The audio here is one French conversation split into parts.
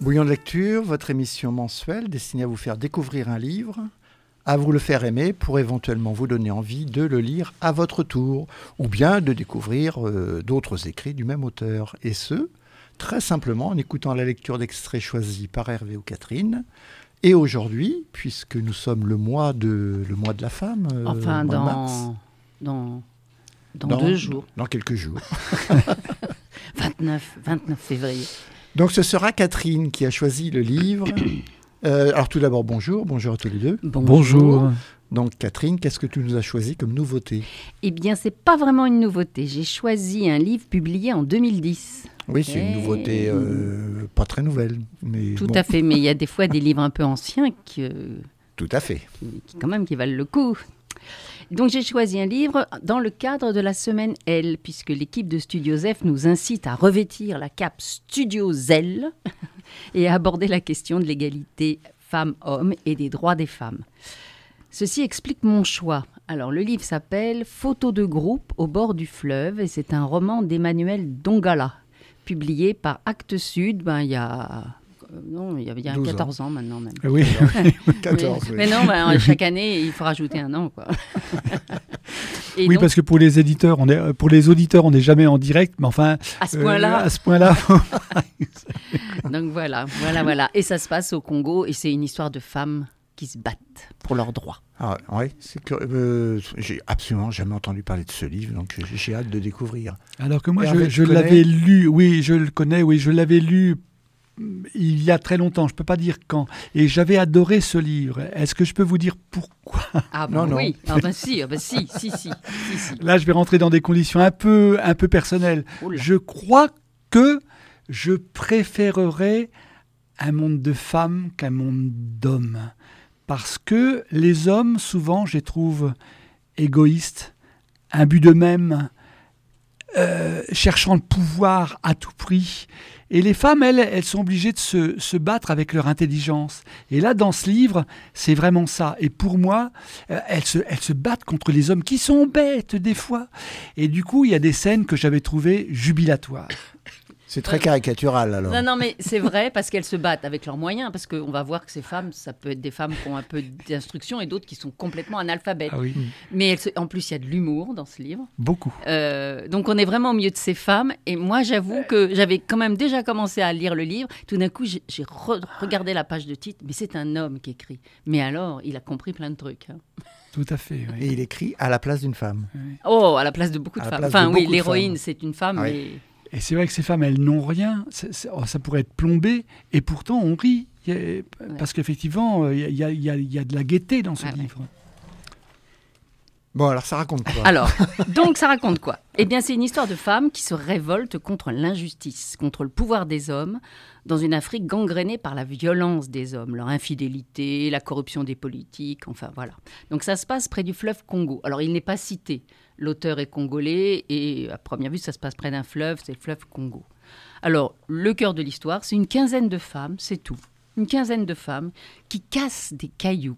Bouillon de lecture. Votre émission mensuelle destinée à vous faire découvrir un livre, à vous le faire aimer pour éventuellement vous donner envie de le lire à votre tour, ou bien de découvrir euh, d'autres écrits du même auteur. Et ce, très simplement en écoutant la lecture d'extraits choisis par Hervé ou Catherine. Et aujourd'hui, puisque nous sommes le mois de, le mois de la femme, euh, Enfin, dans, mars, dans, dans, deux jours, Dans quelques jours. 29, 29 février. Donc ce sera Catherine qui a choisi le livre. Euh, alors tout d'abord, bonjour, bonjour à tous les deux. Bonjour. Donc Catherine, qu'est-ce que tu nous as choisi comme nouveauté Eh bien, c'est pas vraiment une nouveauté. J'ai choisi un livre publié en 2010. Oui, c'est une nouveauté euh, pas très nouvelle, mais Tout bon, à fait, mais il y a des fois des livres un peu anciens qui, euh, Tout à fait. qui, quand même qui valent le coup. Donc j'ai choisi un livre dans le cadre de la semaine L, puisque l'équipe de Studio F nous incite à revêtir la cape Studio Zell et à aborder la question de l'égalité femmes-hommes et des droits des femmes. Ceci explique mon choix. Alors le livre s'appelle Photos de groupe au bord du fleuve et c'est un roman d'Emmanuel Dongala, publié par Actes Sud ben, il y a... euh, Non, il y a, il y a 12 ans. 14 ans maintenant même. Oui, 14. Mais, oui. mais non, bah, chaque année, il faut rajouter un an. Quoi. Oui donc, parce que pour les éditeurs, on est, pour les auditeurs, on n'est jamais en direct, mais enfin, à ce euh, point-là, à ce point-là, donc voilà, voilà, voilà. Et ça se passe au Congo et c'est une histoire de femmes qui se battent pour leurs droits. Ah, ouais, c'est que euh, j'ai absolument jamais entendu parler de ce livre, donc j'ai- hâte de découvrir. alors que moi, Hervé, je, l'avais lu. Oui, je le connais. Oui, je l'avais lu mm, il y a très longtemps. Je peux pas dire quand. Et j'avais adoré ce livre. Est-ce que je peux vous dire pourquoi? Ah Non, bah non. oui, ah bah si, ah bah si, si, si, si, si. Là, je vais rentrer dans des conditions un peu, un peu personnelles. Oula. Je crois que je préférerais un monde de femmes qu'un monde d'hommes. Parce que les hommes, souvent, je les trouve égoïstes, imbus d'eux-mêmes, euh, cherchant le pouvoir à tout prix. Et les femmes, elles, elles sont obligées de se, se battre avec leur intelligence. Et là, dans ce livre, c'est vraiment ça. Et pour moi, euh, elles, se, elles se battent contre les hommes qui sont bêtes des fois. Et du coup, il y a des scènes que j'avais trouvées jubilatoires. C'est très caricatural alors. Non, non, mais c'est vrai parce qu'elles se battent avec leurs moyens, parce qu'on va voir que ces femmes, ça peut être des femmes qui ont un peu d'instruction et d'autres qui sont complètement analphabètes. Ah oui, Mais elles se- en plus, il y a de l'humour dans ce livre. beaucoup. Euh, donc on est vraiment au milieu de ces femmes. Et moi, j'avoue que j'avais quand même déjà commencé à lire le livre. Tout d'un coup, j'ai j'ai re- regardé la page de titre. Mais c'est un homme qui écrit. Mais alors, il a compris plein de trucs. hein. Tout à fait. oui. Et il écrit à la place d'une femme. Oh, à la place de beaucoup de À femmes. Enfin, oui, l'héroïne, c'est une femme. Ah oui. mais- Et c'est vrai que ces femmes, elles n'ont rien. Oh, ça pourrait être plombé. Et pourtant, on rit. Parce qu'effectivement, il y, a- il y a- il y a de la gaieté dans ce Ah ouais. livre. Bon, alors ça raconte quoi? Alors, donc ça raconte quoi? Eh bien, c'est une histoire de femmes qui se révoltent contre l'injustice, contre le pouvoir des hommes, dans une Afrique gangrénée par la violence des hommes, leur infidélité, la corruption des politiques, enfin voilà. Donc ça se passe près du fleuve Congo. Alors, il n'est pas cité. L'auteur est congolais et à première vue, ça se passe près d'un fleuve, c'est le fleuve Congo. Alors, le cœur de l'histoire, c'est une quinzaine de femmes, c'est tout. Une quinzaine de femmes qui cassent des cailloux,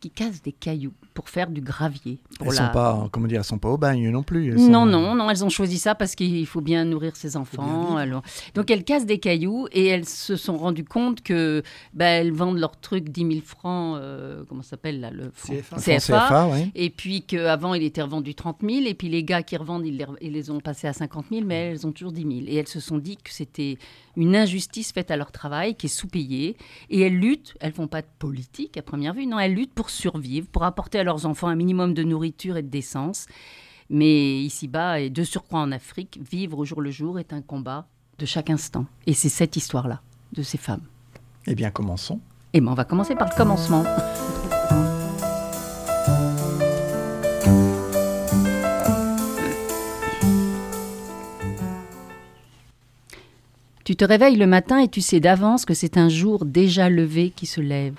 qui cassent des cailloux pour faire du gravier. Pour Elles la- sont pas, comment dire, elles sont pas au bagne non plus. elles non, sont- non, non, elles ont choisi ça parce qu'il faut bien nourrir ses enfants. Alors, donc elles cassent des cailloux et elles se sont rendues compte que bah, elles vendent leurs trucs 10 000 francs, euh, comment ça s'appelle là le franc CFA. Et puis qu'avant il était revendu 30 000 et puis les gars qui revendent ils les, ils les ont passés à 50 000 mais elles ont toujours 10 000 et elles se sont dit que c'était une injustice faite à leur travail qui est sous-payé et elles luttent, elles font pas de politique à première vue, non, elles luttent pour survivre, pour apporter à leurs enfants un minimum de nourriture et de décence. Mais ici-bas, et de surcroît en Afrique, vivre au jour le jour est un combat de chaque instant. Et c'est cette histoire-là, de ces femmes. Eh bien, commençons. Et ben, on va commencer par le commencement. Tu te réveilles le matin et tu sais d'avance que c'est un jour déjà levé qui se lève.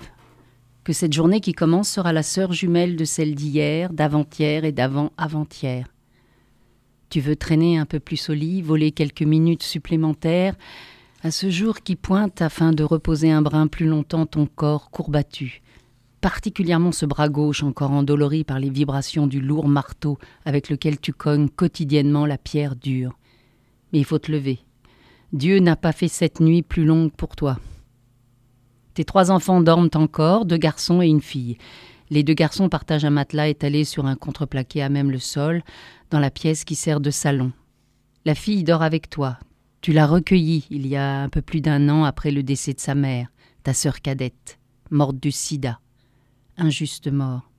Que cette journée qui commence sera la sœur jumelle de celle d'hier, d'avant-hier et d'avant-avant-hier. Tu veux traîner un peu plus au lit, voler quelques minutes supplémentaires à ce jour qui pointe afin de reposer un brin plus longtemps ton corps courbattu, particulièrement ce bras gauche encore endolori par les vibrations du lourd marteau avec lequel tu cognes quotidiennement la pierre dure. Mais il faut te lever. Dieu n'a pas fait cette nuit plus longue pour toi. Tes trois enfants dorment encore, deux garçons et une fille. Les deux garçons partagent un matelas étalé sur un contreplaqué à même le sol, dans la pièce qui sert de salon. La fille dort avec toi. Tu l'as recueillie il y a un peu plus d'un an après le décès de sa mère, ta sœur cadette, morte du sida. Injuste mort.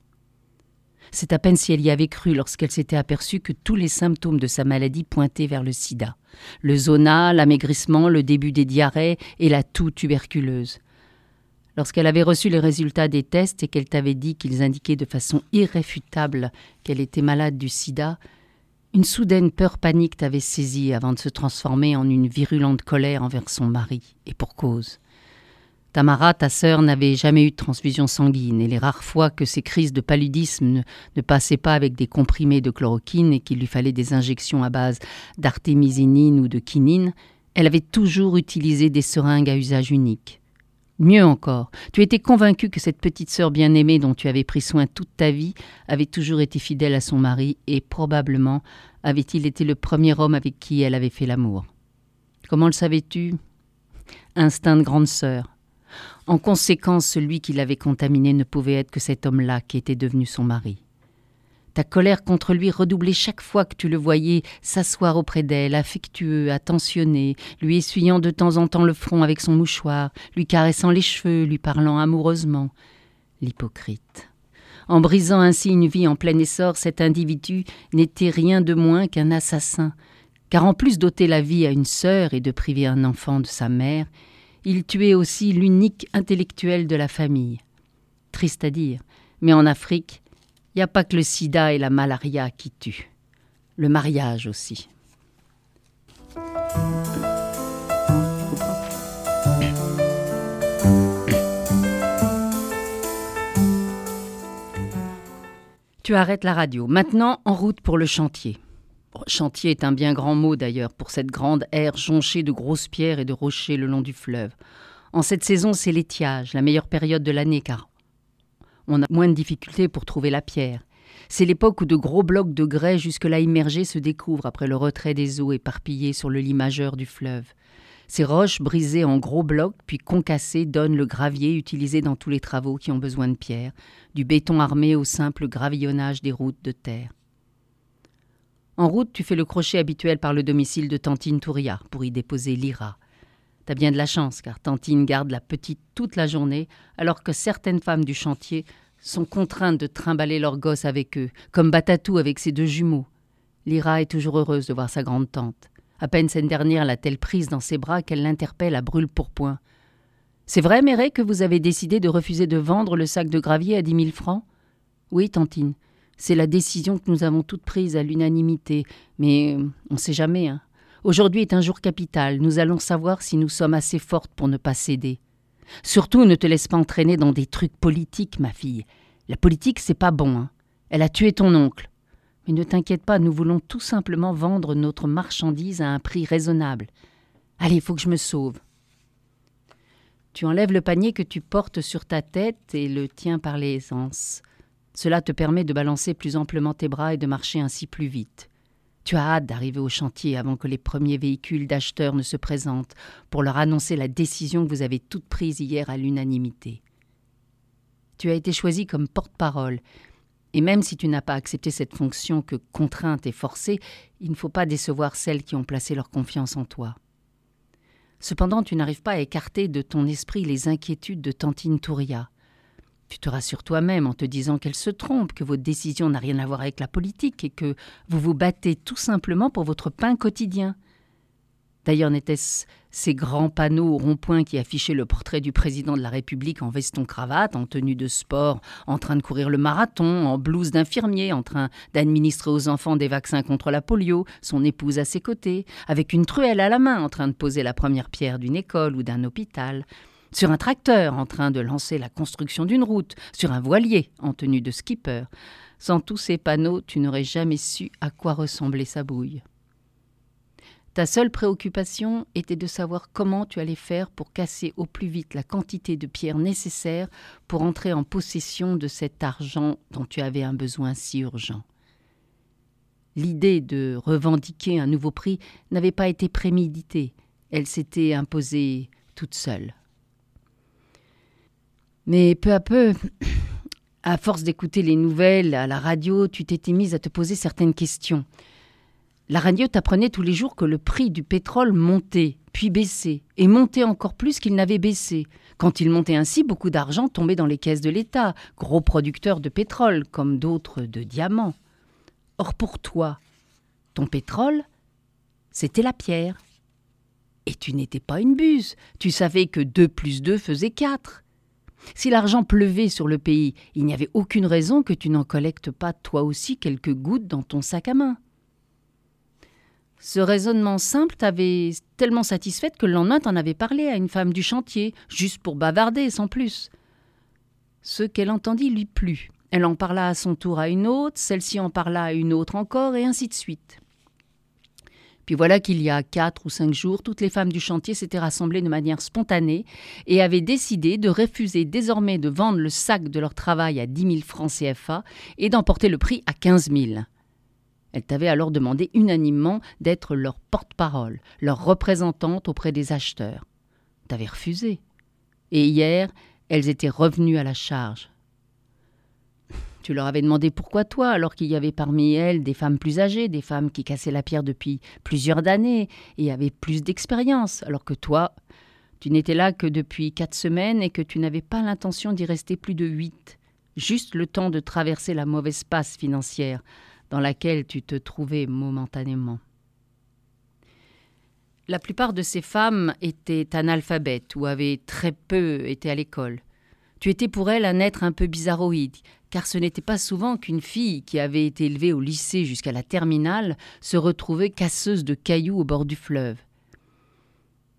C'est à peine si elle y avait cru lorsqu'elle s'était aperçue que tous les symptômes de sa maladie pointaient vers le sida. Le zona, l'amaigrissement, le début des diarrhées et la toux tuberculeuse. Lorsqu'elle avait reçu les résultats des tests et qu'elle t'avait dit qu'ils indiquaient de façon irréfutable qu'elle était malade du sida, une soudaine peur panique t'avait saisie avant de se transformer en une virulente colère envers son mari, et pour cause. Tamara, ta sœur, n'avait jamais eu de transfusion sanguine, et les rares fois que ses crises de paludisme ne, ne passaient pas avec des comprimés de chloroquine et qu'il lui fallait des injections à base d'artémisinine ou de quinine, elle avait toujours utilisé des seringues à usage unique. Mieux encore, tu étais convaincu que cette petite sœur bien-aimée dont tu avais pris soin toute ta vie avait toujours été fidèle à son mari et probablement avait-il été le premier homme avec qui elle avait fait l'amour. Comment le savais-tu? Instinct de grande sœur. En conséquence, celui qui l'avait contaminé ne pouvait être que cet homme-là qui était devenu son mari. Ta colère contre lui redoublait chaque fois que tu le voyais s'asseoir auprès d'elle, affectueux, attentionné, lui essuyant de temps en temps le front avec son mouchoir, lui caressant les cheveux, lui parlant amoureusement. L'hypocrite. En brisant ainsi une vie en plein essor, cet individu n'était rien de moins qu'un assassin, car en plus d'ôter la vie à une sœur et de priver un enfant de sa mère, il tuait aussi l'unique intellectuel de la famille. Triste à dire, mais en Afrique, il n'y a pas que le sida et la malaria qui tuent. Le mariage aussi. Tu arrêtes la radio. Maintenant, en route pour le chantier. chantier est un bien grand mot d'ailleurs pour cette grande aire jonchée de grosses pierres et de rochers le long du fleuve. En cette saison, c'est l'étiage, la meilleure période de l'année car on a moins de difficultés pour trouver la pierre. C'est l'époque où de gros blocs de grès jusque-là immergés se découvrent après le retrait des eaux éparpillées sur le lit majeur du fleuve. Ces roches brisées en gros blocs puis concassées donnent le gravier utilisé dans tous les travaux qui ont besoin de pierre, du béton armé au simple gravillonnage des routes de terre. En route, tu fais le crochet habituel par le domicile de Tantine Touria pour y déposer l'IRA. T'as bien de la chance, car Tantine garde la petite toute la journée, alors que certaines femmes du chantier sont contraintes de trimballer leurs gosses avec eux, comme Batatou avec ses deux jumeaux. Lyra est toujours heureuse de voir sa grande tante. À peine cette dernière l'a-t-elle prise dans ses bras qu'elle l'interpelle à brûle pourpoint. C'est vrai, Méré, que vous avez décidé de refuser de vendre le sac de gravier à dix mille francs? Oui, tantine. C'est la décision que nous avons toutes prise à l'unanimité, mais on ne sait jamais. Hein. Aujourd'hui est un jour capital. Nous allons savoir si nous sommes assez fortes pour ne pas céder. Surtout, ne te laisse pas entraîner dans des trucs politiques, ma fille. La politique, c'est pas bon. Hein. Elle a tué ton oncle. Mais ne t'inquiète pas, nous voulons tout simplement vendre notre marchandise à un prix raisonnable. Allez, faut que je me sauve. Tu enlèves le panier que tu portes sur ta tête et le tiens par les anses. Cela te permet de balancer plus amplement tes bras et de marcher ainsi plus vite. Tu as hâte d'arriver au chantier avant que les premiers véhicules d'acheteurs ne se présentent pour leur annoncer la décision que vous avez toute prise hier à l'unanimité. Tu as été choisi comme porte-parole, et même si tu n'as pas accepté cette fonction que contrainte et forcée, il ne faut pas décevoir celles qui ont placé leur confiance en toi. Cependant, tu n'arrives pas à écarter de ton esprit les inquiétudes de Tantine Touria. Tu te rassures toi-même en te disant qu'elle se trompe, que votre décision n'a rien à voir avec la politique et que vous vous battez tout simplement pour votre pain quotidien. D'ailleurs, n'était-ce ces grands panneaux au rond-point qui affichaient le portrait du président de la République en veston-cravate, en tenue de sport, en train de courir le marathon, en blouse d'infirmier, en train d'administrer aux enfants des vaccins contre la polio, son épouse à ses côtés, avec une truelle à la main, en train de poser la première pierre d'une école ou d'un hôpital, sur un tracteur en train de lancer la construction d'une route, sur un voilier en tenue de skipper. Sans tous ces panneaux, tu n'aurais jamais su à quoi ressemblait sa bouille. Ta seule préoccupation était de savoir comment tu allais faire pour casser au plus vite la quantité de pierres nécessaire pour entrer en possession de cet argent dont tu avais un besoin si urgent. L'idée de revendiquer un nouveau prix n'avait pas été préméditée, elle s'était imposée toute seule. Mais peu à peu, à force d'écouter les nouvelles à la radio, tu t'étais mise à te poser certaines questions. La radio t'apprenait tous les jours que le prix du pétrole montait, puis baissait, et montait encore plus qu'il n'avait baissé. Quand il montait ainsi, beaucoup d'argent tombait dans les caisses de l'État, gros producteurs de pétrole, comme d'autres de diamants. Or pour toi, ton pétrole, c'était la pierre. Et tu n'étais pas une buse, tu savais que 2 plus 2 faisait 4. Si l'argent pleuvait sur le pays, il n'y avait aucune raison que tu n'en collectes pas toi aussi quelques gouttes dans ton sac à main. Ce raisonnement simple t'avait tellement satisfaite que le lendemain t'en avais parlé à une femme du chantier, juste pour bavarder, sans plus. Ce qu'elle entendit lui plut. Elle en parla à son tour à une autre, celle-ci en parla à une autre encore, et ainsi de suite. Puis voilà qu'il y a quatre ou cinq jours, toutes les femmes du chantier s'étaient rassemblées de manière spontanée et avaient décidé de refuser désormais de vendre le sac de leur travail à dix mille francs CFA et d'emporter le prix à quinze mille. Elle t'avait alors demandé unanimement d'être leur porte-parole, leur représentante auprès des acheteurs. T'avais refusé. Et hier, elles étaient revenues à la charge. Tu leur avais demandé pourquoi toi, alors qu'il y avait parmi elles des femmes plus âgées, des femmes qui cassaient la pierre depuis plusieurs années et avaient plus d'expérience, alors que toi, tu n'étais là que depuis quatre semaines et que tu n'avais pas l'intention d'y rester plus de huit, juste le temps de traverser la mauvaise passe financière, dans laquelle tu te trouvais momentanément. La plupart de ces femmes étaient analphabètes ou avaient très peu été à l'école. Tu étais pour elles un être un peu bizarroïde, car ce n'était pas souvent qu'une fille qui avait été élevée au lycée jusqu'à la terminale se retrouvait casseuse de cailloux au bord du fleuve.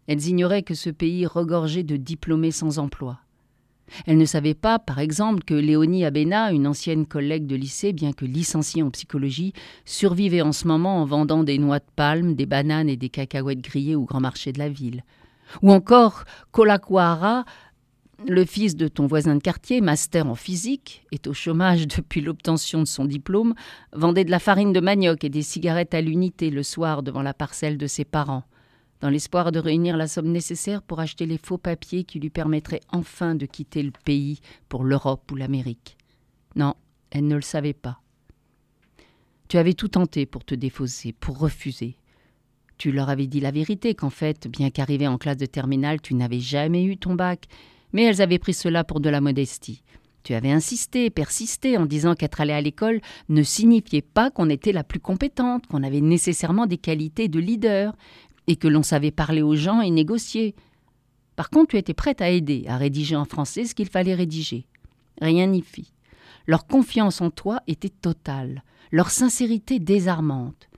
Elles ignoraient que ce pays regorgeait de diplômés sans emploi. Elle ne savait pas, par exemple, que Léonie Abena, une ancienne collègue de lycée, bien que licenciée en psychologie, survivait en ce moment en vendant des noix de palme, des bananes et des cacahuètes grillées au grand marché de la ville. Ou encore le fils de ton voisin de quartier, master en physique, est au chômage depuis l'obtention de son diplôme, vendait de la farine de manioc et des cigarettes à l'unité le soir devant la parcelle de ses parents dans l'espoir de réunir la somme nécessaire pour acheter les faux papiers qui lui permettraient enfin de quitter le pays pour l'Europe ou l'Amérique. Non, elle ne le savait pas. Tu avais tout tenté pour te défausser, pour refuser. Tu leur avais dit la vérité qu'en fait, bien qu'arrivé en classe de terminale, tu n'avais jamais eu ton bac, mais elles avaient pris cela pour de la modestie. Tu avais insisté, persisté en disant qu'être allé à l'école ne signifiait pas qu'on était la plus compétente, qu'on avait nécessairement des qualités de leader, et que l'on savait parler aux gens et négocier. Par contre, tu étais prête à aider, à rédiger en français ce qu'il fallait rédiger. Rien n'y fit. Leur confiance en toi était totale, leur sincérité désarmante.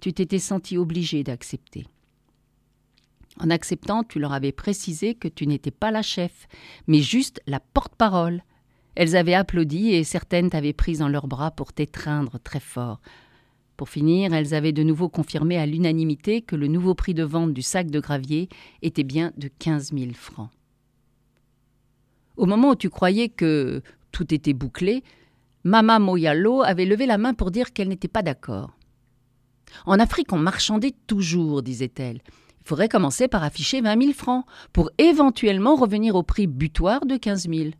Tu t'étais senti obligé d'accepter. En acceptant, tu leur avais précisé que tu n'étais pas la chef, mais juste la porte-parole. Elles avaient applaudi et certaines t'avaient prise dans leurs bras pour t'étreindre très fort. Pour finir, elles avaient de nouveau confirmé à l'unanimité que le nouveau prix de vente du sac de gravier était bien de 15 000 francs. Au moment où tu croyais que tout était bouclé, Mama Moyalo avait levé la main pour dire qu'elle n'était pas d'accord. En Afrique, on marchandait toujours, disait-elle. Il faudrait commencer par afficher 20 000 francs, pour éventuellement revenir au prix butoir de 15 000.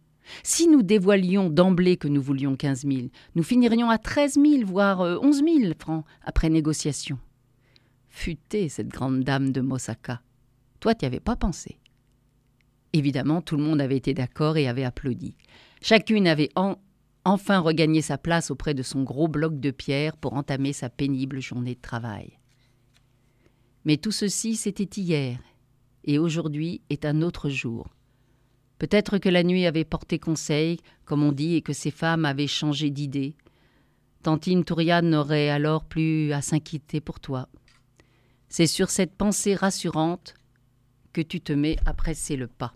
Si nous dévoilions d'emblée que nous voulions 15 000, nous finirions à 13 000, voire 11 euh, 000 francs après négociation. Futée, cette grande dame de Mosaka. Toi, tu n'y avais pas pensé. Évidemment, tout le monde avait été d'accord et avait applaudi. Chacune avait enfin regagné sa place auprès de son gros bloc de pierre pour entamer sa pénible journée de travail. Mais tout ceci, c'était hier, et aujourd'hui est un autre jour. Peut-être que la nuit avait porté conseil, comme on dit, et que ces femmes avaient changé d'idée. Tantine Touriane n'aurait alors plus à s'inquiéter pour toi. C'est sur cette pensée rassurante que tu te mets à presser le pas.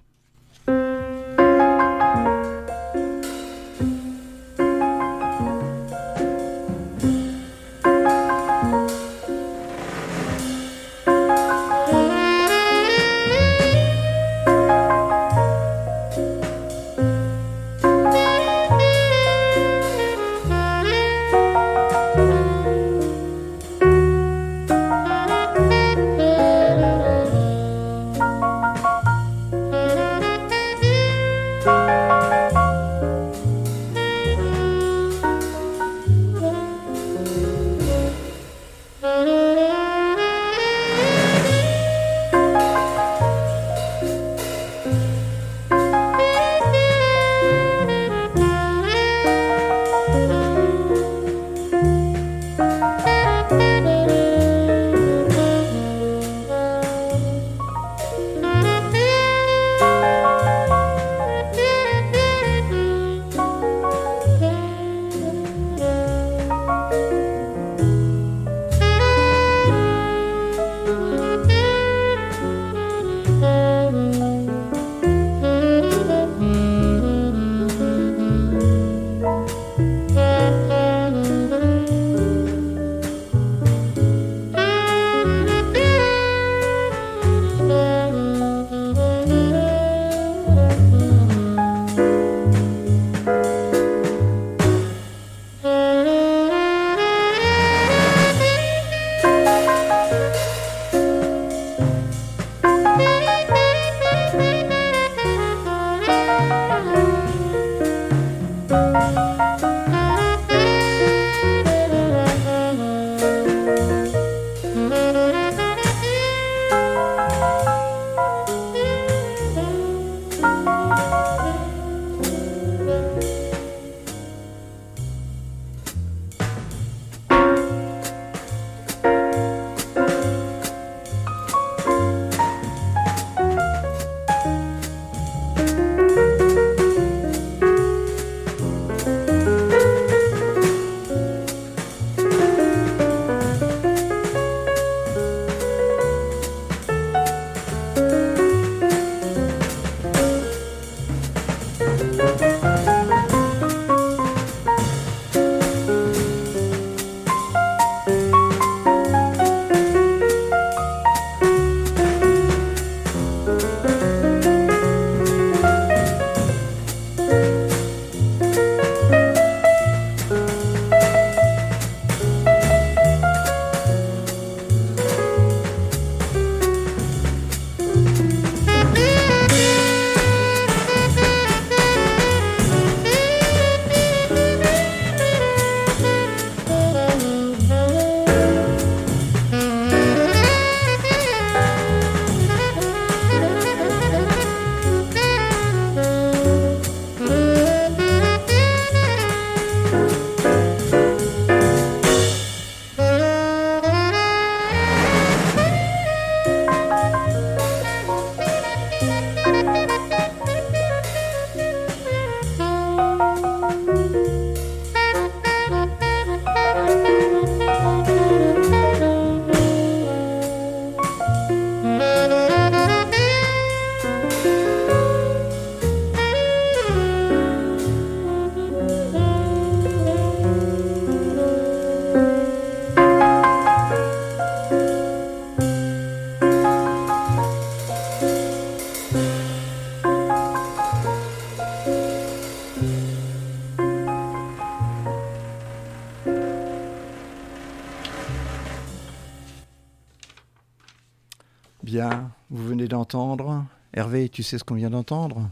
D'entendre. Hervé, tu sais ce qu'on vient d'entendre?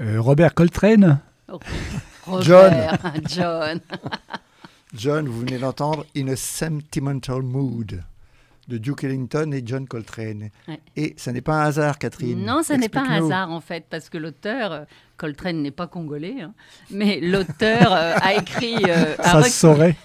Euh, Robert Coltrane Robert, John. John. John, vous venez d'entendre In a Sentimental Mood de Duke Ellington et John Coltrane. Ouais. Et ça n'est pas un hasard, Catherine. Non, ça n'est pas un hasard en fait, parce que l'auteur, euh, Coltrane n'est pas congolais, hein, mais l'auteur euh, a écrit euh, Ça se saurait.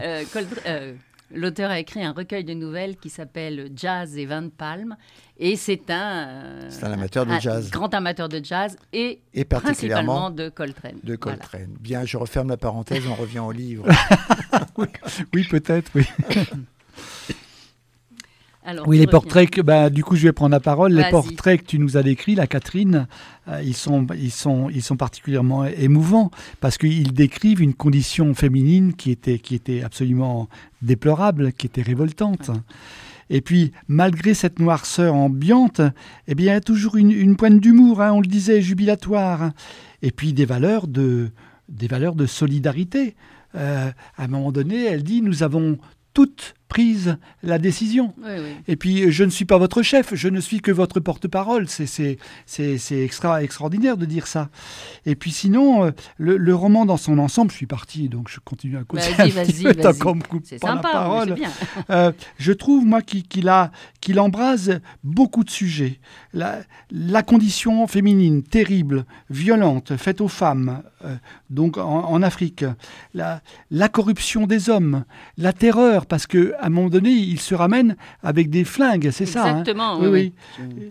euh, euh, L'auteur a écrit un recueil de nouvelles qui s'appelle Jazz et Van Palm, et c'est un, euh, C'est un amateur de un jazz. grand amateur de jazz et Et principalement particulièrement de Coltrane. de Voilà. Coltrane. Bien, je referme la parenthèse, on revient au livre. Oui, peut-être, oui. Alors, Oui, les portraits que, bah, du coup, je vais prendre la parole. Les portraits que tu nous as décrits, la Catherine, euh, ils sont, ils sont, ils sont particulièrement émouvants parce qu'ils décrivent une condition féminine qui était, qui était absolument déplorable, qui était révoltante. Et puis, malgré cette noirceur ambiante, eh bien, il y a toujours une, une pointe d'humour, hein, on le disait, jubilatoire. Et puis, des valeurs de, des valeurs de solidarité. Euh, à un moment donné, elle dit, nous avons toutes prise la décision. Oui, oui. Et puis, je ne suis pas votre chef, je ne suis que votre porte-parole. C'est, extra, extraordinaire de dire ça. Et puis, sinon, euh, le, le roman dans son ensemble, je suis parti, donc je continue à causer. Vas-y, vas-y, vas-y. C'est la sympa, parole. c'est bien. Euh, je trouve, moi, qu'il, a, qu'il embrase beaucoup de sujets. La, la condition féminine terrible, violente, faite aux femmes, euh, donc en, en Afrique. La, la corruption des hommes, la terreur, parce qu'à un moment donné, il se ramène avec des flingues, c'est ça. hein Exactement. Oui, oui, oui. oui.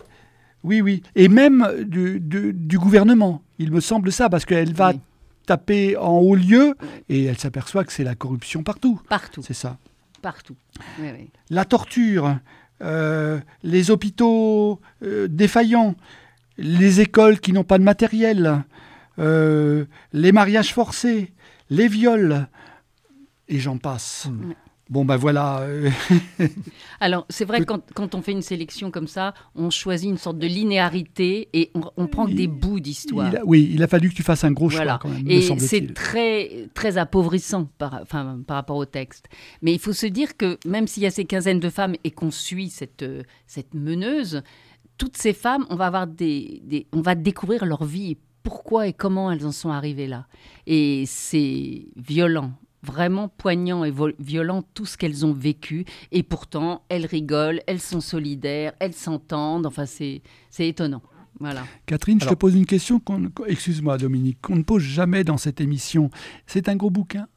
Oui, oui. Et même du, du- du gouvernement. Il me semble ça, parce qu'elle va Oui. taper en haut lieu et elle s'aperçoit que c'est la corruption partout. Partout, C'est ça. partout. Oui, oui. La torture, euh, les hôpitaux euh, défaillants, les écoles qui n'ont pas de matériel, euh, les mariages forcés, les viols, et j'en passe. Bon, ben voilà. Alors, c'est vrai que quand, quand on fait une sélection comme ça, on choisit une sorte de linéarité et on, on prend que des bouts d'histoire. oui, il a fallu que tu fasses un gros Voilà. choix quand même, me Et c'est très, très appauvrissant par, enfin, par rapport au texte. Mais il faut se dire que même s'il y a ces quinzaines de femmes et qu'on suit cette, cette meneuse, toutes ces femmes, on va, avoir des, des- on va découvrir leur vie, pourquoi et comment elles en sont arrivées là. Et c'est violent, vraiment poignant et violent tout ce qu'elles ont vécu. Et pourtant, elles rigolent, elles sont solidaires, elles s'entendent. Enfin, c'est c'est étonnant. Voilà. Catherine, je te pose une question, qu'on- excuse-moi Dominique, qu'on ne pose jamais dans cette émission. C'est un gros bouquin?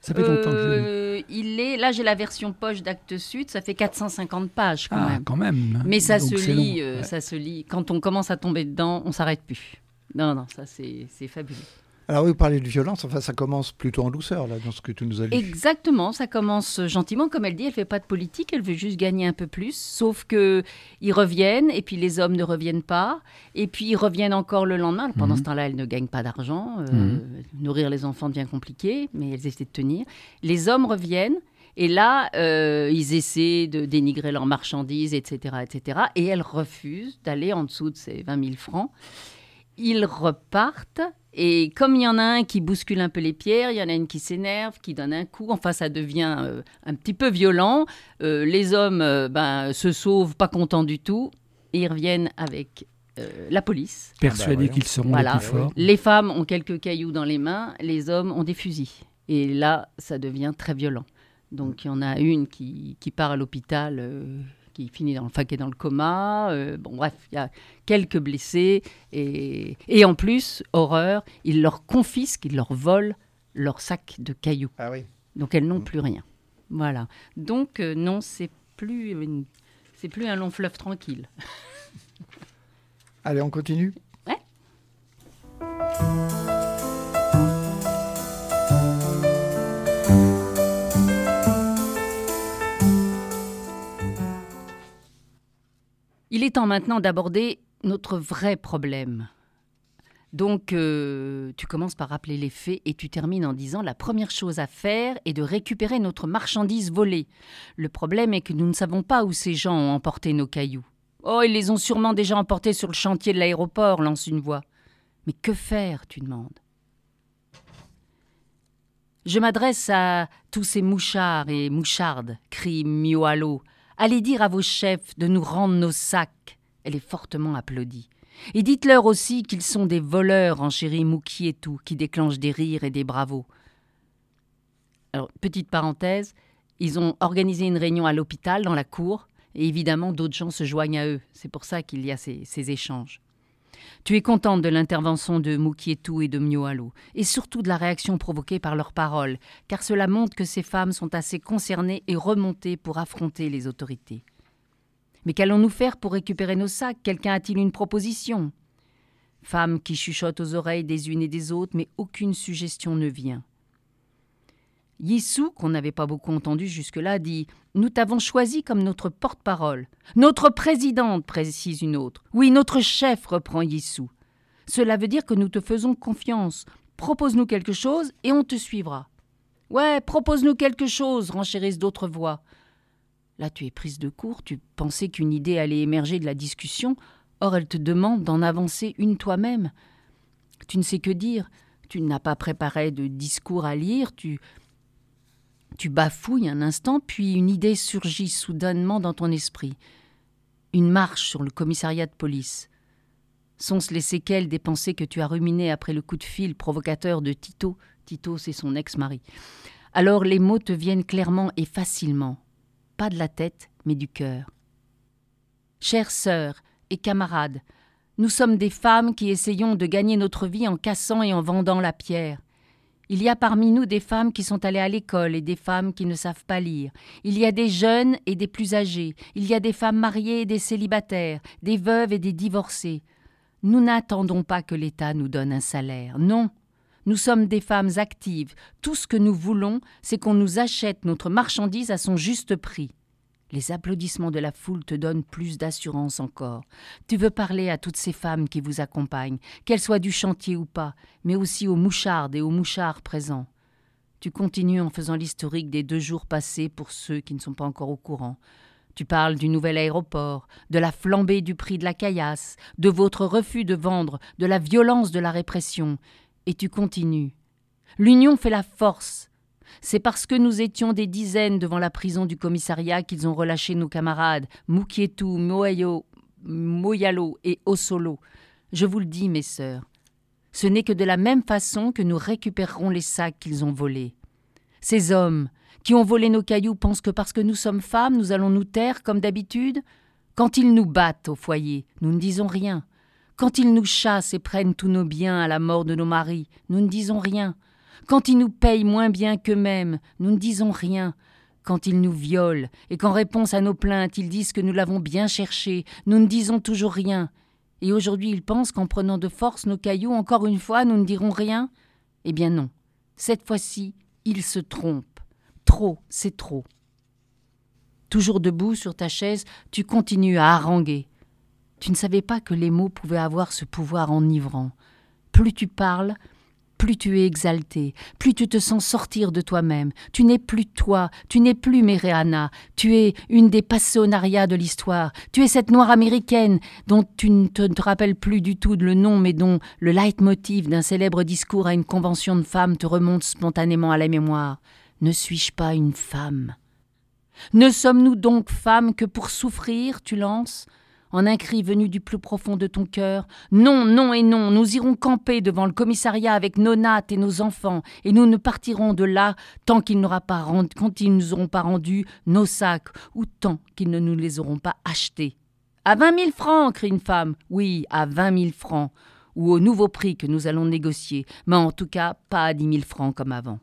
Ça fait longtemps que je l'ai lu. Euh, il est là j'ai la version poche d'Actes Sud, ça fait 450 pages quand Ah, même. quand même. Mais ça Donc se lit, euh, Ouais. ça se lit. Quand on commence à tomber dedans, on s'arrête plus. Non, non, ça c'est c'est fabuleux. Alors oui, vous parlez de violence, enfin ça commence plutôt en douceur là, dans ce que tu nous as lu. Exactement, ça commence gentiment, comme elle dit, elle fait pas de politique, elle veut juste gagner un peu plus. Sauf que ils reviennent et puis les hommes ne reviennent pas, et puis ils reviennent encore le lendemain. Pendant Mhm. ce temps-là, elle ne gagne pas d'argent, euh, Mhm. nourrir les enfants devient compliqué, mais elles essaient de tenir. Les hommes reviennent. Et là, euh, ils essaient de dénigrer leurs marchandises, etc., etc. Et elles refusent d'aller en dessous de ces 20 000 francs. Ils repartent. Et comme il y en a un qui bouscule un peu les pierres, il y en a une qui s'énerve, qui donne un coup. Enfin, ça devient euh, un petit peu violent. Euh, les hommes euh, ben, se sauvent, pas contents du tout. Et ils reviennent avec la police. Persuadés Ah bah, qu'ils seront Voilà. les plus forts. Les femmes ont quelques cailloux dans les mains, les hommes ont des fusils. Et là, ça devient très violent. Donc, il y en a une qui, qui part à l'hôpital, qui finit dans le fac et dans le coma. Euh, bon, bref, il y a quelques blessés. Et, et en plus, horreur, ils leur confisquent, ils leur volent leur sac de cailloux. Ah oui. Donc, elles n'ont Mm. plus rien. Voilà. Donc, euh, non, c'est plus, une- c'est plus un long fleuve tranquille. Allez, on continue? Ouais. Il est temps maintenant d'aborder notre vrai problème. Donc, euh, tu commences par rappeler les faits et tu termines en disant la première chose à faire est de récupérer notre marchandise volée. Le problème est que nous ne savons pas où ces gens ont emporté nos cailloux. Oh, ils les ont sûrement déjà emportés sur le chantier de l'aéroport, lance une voix. Mais que faire, tu demandes? Je m'adresse à tous ces mouchards et mouchardes, crie Mioalo, Allez dire à vos chefs de nous rendre nos sacs. Elle est fortement applaudie. Et dites-leur aussi qu'ils sont des voleurs, en chéri Mouki et tout, qui déclenchent des rires et des bravos. Alors, petite parenthèse, ils ont organisé une réunion à l'hôpital, dans la cour, et évidemment d'autres gens se joignent à eux. C'est pour ça qu'il y a ces, échanges. Tu es contente de l'intervention de Mukietu et de Mioalo, et surtout de la réaction provoquée par leurs paroles, car cela montre que ces femmes sont assez concernées et remontées pour affronter les autorités. Mais qu'allons-nous faire pour récupérer nos sacs? Quelqu'un a-t-il une proposition? Femmes qui chuchotent aux oreilles des unes et des autres, mais aucune suggestion ne vient. Yissou, qu'on n'avait pas beaucoup entendu jusque-là, dit Nous t'avons choisi comme notre porte-parole. Notre présidente, précise une autre. Oui, notre chef, reprend Yissou. Cela veut dire que nous te faisons confiance. Propose-nous quelque chose et on te suivra. Ouais, propose-nous quelque chose, renchérissent d'autres voix. Là, tu es prise de court, tu pensais qu'une idée allait émerger de la discussion, or elle te demande d'en avancer une toi-même. Tu ne sais que dire, tu n'as pas préparé de discours à lire, tu tu bafouilles un instant, puis une idée surgit soudainement dans ton esprit. Une marche sur le commissariat de police. Sont-ce les séquelles des pensées que tu as ruminées après le coup de fil provocateur de Tito Tito, c'est son ex-mari. Alors les mots te viennent clairement et facilement. Pas de la tête, mais du cœur. Chères sœurs et camarades, nous sommes des femmes qui essayons de gagner notre vie en cassant et en vendant la pierre. Il y a parmi nous des femmes qui sont allées à l'école et des femmes qui ne savent pas lire. Il y a des jeunes et des plus âgés. Il y a des femmes mariées et des célibataires, des veuves et des divorcées. Nous n'attendons pas que l'État nous donne un salaire. Non. Nous sommes des femmes actives. Tout ce que nous voulons, c'est qu'on nous achète notre marchandise à son juste prix. Les applaudissements de la foule te donnent plus d'assurance encore. Tu veux parler à toutes ces femmes qui vous accompagnent, qu'elles soient du chantier ou pas, mais aussi aux mouchardes et aux mouchards présents. Tu continues en faisant l'historique des deux jours passés pour ceux qui ne sont pas encore au courant. Tu parles du nouvel aéroport, de la flambée du prix de la caillasse, de votre refus de vendre, de la violence de la répression, et tu continues. L'union fait la force, c'est parce que nous étions des dizaines devant la prison du commissariat qu'ils ont relâché nos camarades, Mukietu, Moayo, Moyalo et Osolo. Je vous le dis, mes sœurs, ce n'est que de la même façon que nous récupérerons les sacs qu'ils ont volés. Ces hommes qui ont volé nos cailloux pensent que parce que nous sommes femmes, nous allons nous taire comme d'habitude Quand ils nous battent au foyer, nous ne disons rien. Quand ils nous chassent et prennent tous nos biens à la mort de nos maris, nous ne disons rien. Quand ils nous payent moins bien qu'eux-mêmes, nous ne disons rien. Quand ils nous violent, et qu'en réponse à nos plaintes, ils disent que nous l'avons bien cherché, nous ne disons toujours rien. Et aujourd'hui, ils pensent qu'en prenant de force nos cailloux, encore une fois, nous ne dirons rien? Eh bien non. Cette fois-ci, ils se trompent. Trop, c'est trop. Toujours debout sur ta chaise, tu continues à haranguer. Tu ne savais pas que les mots pouvaient avoir ce pouvoir enivrant. Plus tu parles, plus tu es exalté, plus tu te sens sortir de toi-même. Tu n'es plus toi, tu n'es plus Méréana, tu es une des passionnariats de l'histoire. Tu es cette noire américaine dont tu ne te rappelles plus du tout le nom, mais dont le leitmotiv d'un célèbre discours à une convention de femmes te remonte spontanément à la mémoire. Ne suis-je pas une femme? Ne sommes-nous donc femmes que pour souffrir, tu lances? En un cri venu du plus profond de ton cœur. Non, non et non, nous irons camper devant le commissariat avec nos nattes et nos enfants, et nous ne partirons de là tant qu'ils pas rendu, quand ils nous auront pas rendu nos sacs, ou tant qu'ils ne nous les auront pas achetés. À vingt mille francs, crie une femme. Oui, à vingt mille francs, ou au nouveau prix que nous allons négocier, mais en tout cas pas à dix mille francs comme avant.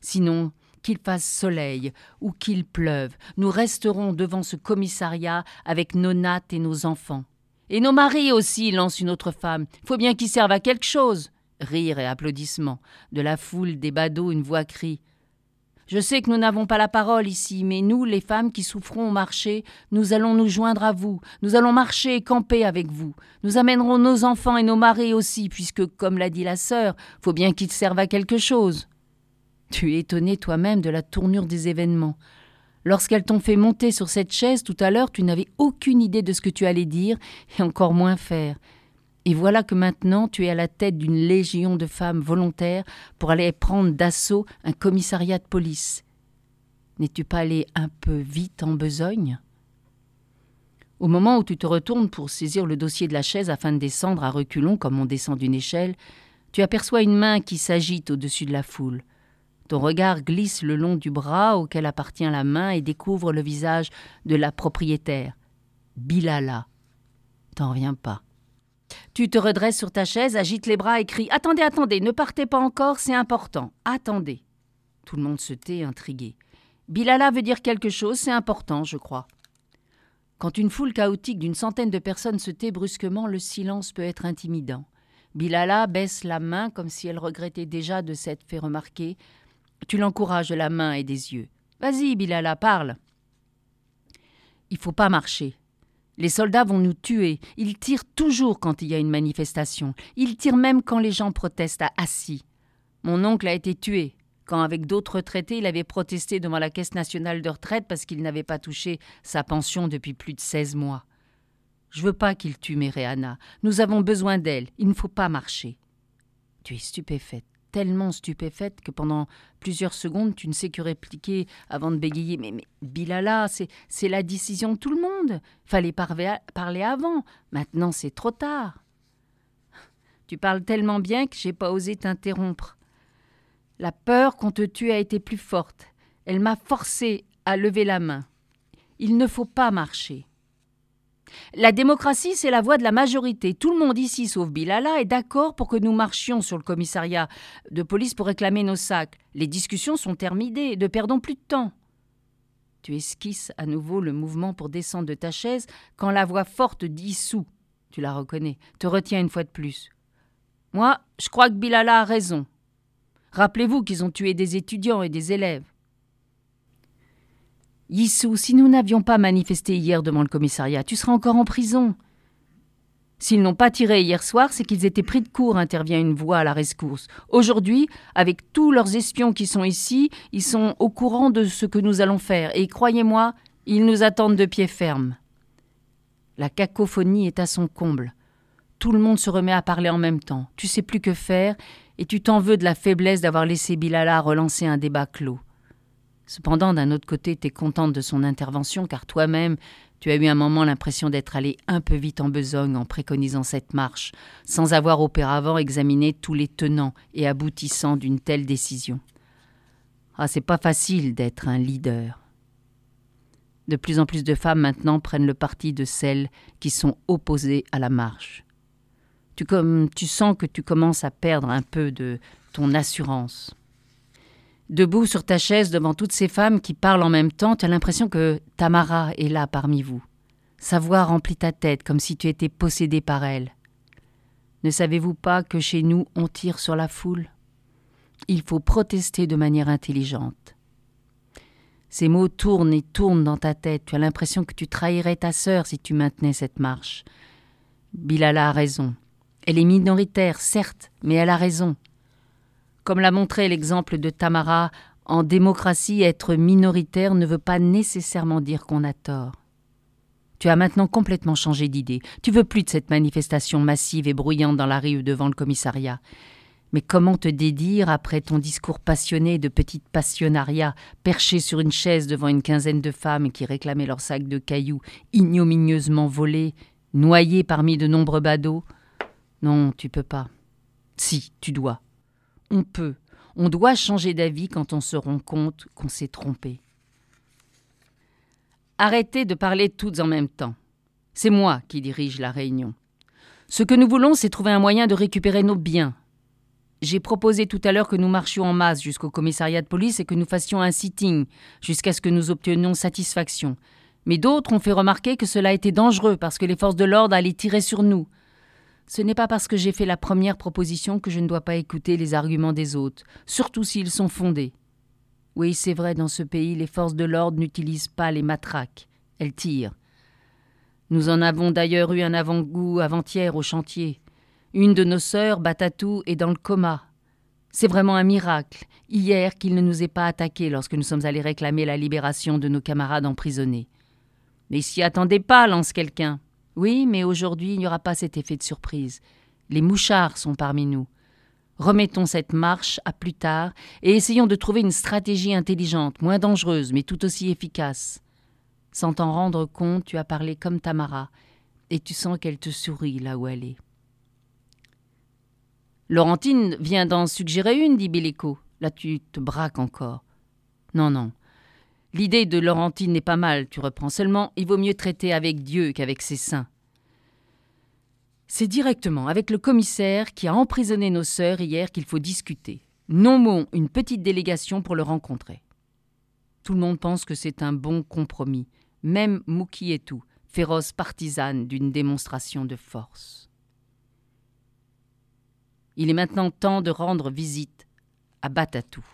Sinon, qu'il fasse soleil ou qu'il pleuve, nous resterons devant ce commissariat avec nos nattes et nos enfants. Et nos maris aussi, lance une autre femme. Faut bien qu'ils servent à quelque chose. Rire et applaudissements. De la foule des badauds, une voix crie. Je sais que nous n'avons pas la parole ici, mais nous, les femmes qui souffrons au marché, nous allons nous joindre à vous. Nous allons marcher et camper avec vous. Nous amènerons nos enfants et nos maris aussi, puisque, comme l'a dit la sœur, faut bien qu'ils servent à quelque chose. Tu es étonné toi-même de la tournure des événements. Lorsqu'elles t'ont fait monter sur cette chaise tout à l'heure, tu n'avais aucune idée de ce que tu allais dire, et encore moins faire. Et voilà que maintenant tu es à la tête d'une légion de femmes volontaires pour aller prendre d'assaut un commissariat de police. N'es-tu pas allé un peu vite en besogne? Au moment où tu te retournes pour saisir le dossier de la chaise afin de descendre à reculons comme on descend d'une échelle, tu aperçois une main qui s'agite au-dessus de la foule. Ton regard glisse le long du bras auquel appartient la main et découvre le visage de la propriétaire. Bilala. T'en reviens pas. Tu te redresses sur ta chaise, agites les bras et cries Attendez, attendez, ne partez pas encore, c'est important. Attendez. Tout le monde se tait, intrigué. Bilala veut dire quelque chose, c'est important, je crois. Quand une foule chaotique d'une centaine de personnes se tait brusquement, le silence peut être intimidant. Bilala baisse la main comme si elle regrettait déjà de s'être fait remarquer. Tu l'encourages de la main et des yeux. Vas-y, Bilala, parle. Il faut pas marcher. Les soldats vont nous tuer. Ils tirent toujours quand il y a une manifestation. Ils tirent même quand les gens protestent à Assis. Mon oncle a été tué quand, avec d'autres retraités, il avait protesté devant la Caisse nationale de retraite parce qu'il n'avait pas touché sa pension depuis plus de 16 mois. Je veux pas qu'il tue Méréana. Nous avons besoin d'elle. Il ne faut pas marcher. Tu es stupéfaite tellement stupéfaite que pendant plusieurs secondes, tu ne sais que répliquer avant de bégayer. Mais, Bilala, c'est la décision de tout le monde. Fallait parler avant. Maintenant, c'est trop tard. Tu parles tellement bien que j'ai pas osé t'interrompre. La peur qu'on te tue a été plus forte. Elle m'a forcé à lever la main. Il ne faut pas marcher. La démocratie, c'est la voix de la majorité. Tout le monde ici, sauf Bilala, est d'accord pour que nous marchions sur le commissariat de police pour réclamer nos sacs. Les discussions sont terminées, ne perdons plus de temps. Tu esquisses à nouveau le mouvement pour descendre de ta chaise quand la voix forte d'Issou, tu la reconnais, te retient une fois de plus. Moi, je crois que Bilala a raison. Rappelez-vous qu'ils ont tué des étudiants et des élèves. Yissou, si nous n'avions pas manifesté hier devant le commissariat, tu seras encore en prison. S'ils n'ont pas tiré hier soir, c'est qu'ils étaient pris de court, intervient une voix à la rescousse. Aujourd'hui, avec tous leurs espions qui sont ici, ils sont au courant de ce que nous allons faire, et croyez-moi, ils nous attendent de pied ferme. La cacophonie est à son comble. Tout le monde se remet à parler en même temps. Tu sais plus que faire, et tu t'en veux de la faiblesse d'avoir laissé Bilala relancer un débat clos. Cependant, d'un autre côté, tu es contente de son intervention, car toi-même, tu as eu un moment l'impression d'être allé un peu vite en besogne en préconisant cette marche, sans avoir auparavant examiné tous les tenants et aboutissants d'une telle décision. Ah, c'est pas facile d'être un leader. De plus en plus de femmes maintenant prennent le parti de celles qui sont opposées à la marche. Tu, comme, tu sens que tu commences à perdre un peu de ton assurance. Debout sur ta chaise devant toutes ces femmes qui parlent en même temps, tu as l'impression que Tamara est là parmi vous. Sa voix remplit ta tête comme si tu étais possédé par elle. Ne savez-vous pas que chez nous on tire sur la foule? Il faut protester de manière intelligente. Ces mots tournent et tournent dans ta tête. Tu as l'impression que tu trahirais ta sœur si tu maintenais cette marche. Bilala a raison. Elle est minoritaire, certes, mais elle a raison. Comme l'a montré l'exemple de Tamara, en démocratie, être minoritaire ne veut pas nécessairement dire qu'on a tort. Tu as maintenant complètement changé d'idée. Tu veux plus de cette manifestation massive et bruyante dans la rue devant le commissariat. Mais comment te dédire après ton discours passionné de petite passionnariat, perché sur une chaise devant une quinzaine de femmes qui réclamaient leurs sacs de cailloux ignominieusement volés, noyés parmi de nombreux badauds? Non, tu peux pas. Si, tu dois on peut, on doit changer d'avis quand on se rend compte qu'on s'est trompé. Arrêtez de parler toutes en même temps. C'est moi qui dirige la réunion. Ce que nous voulons, c'est trouver un moyen de récupérer nos biens. J'ai proposé tout à l'heure que nous marchions en masse jusqu'au commissariat de police et que nous fassions un sitting jusqu'à ce que nous obtenions satisfaction. Mais d'autres ont fait remarquer que cela était dangereux parce que les forces de l'ordre allaient tirer sur nous. Ce n'est pas parce que j'ai fait la première proposition que je ne dois pas écouter les arguments des autres, surtout s'ils sont fondés. Oui, c'est vrai, dans ce pays, les forces de l'ordre n'utilisent pas les matraques, elles tirent. Nous en avons d'ailleurs eu un avant-goût avant-hier au chantier. Une de nos sœurs, Batatou, est dans le coma. C'est vraiment un miracle, hier, qu'il ne nous ait pas attaqués lorsque nous sommes allés réclamer la libération de nos camarades emprisonnés. Mais s'y attendez pas, lance quelqu'un. Oui, mais aujourd'hui il n'y aura pas cet effet de surprise. Les mouchards sont parmi nous. Remettons cette marche à plus tard et essayons de trouver une stratégie intelligente, moins dangereuse, mais tout aussi efficace. Sans t'en rendre compte, tu as parlé comme Tamara, et tu sens qu'elle te sourit là où elle est. Laurentine vient d'en suggérer une, dit Biléco. Là, tu te braques encore. Non, non. L'idée de Laurentine n'est pas mal, tu reprends. Seulement, il vaut mieux traiter avec Dieu qu'avec ses saints. C'est directement avec le commissaire qui a emprisonné nos sœurs hier qu'il faut discuter. Nommons une petite délégation pour le rencontrer. Tout le monde pense que c'est un bon compromis, même Mouki et tout, féroce partisane d'une démonstration de force. Il est maintenant temps de rendre visite à Batatou.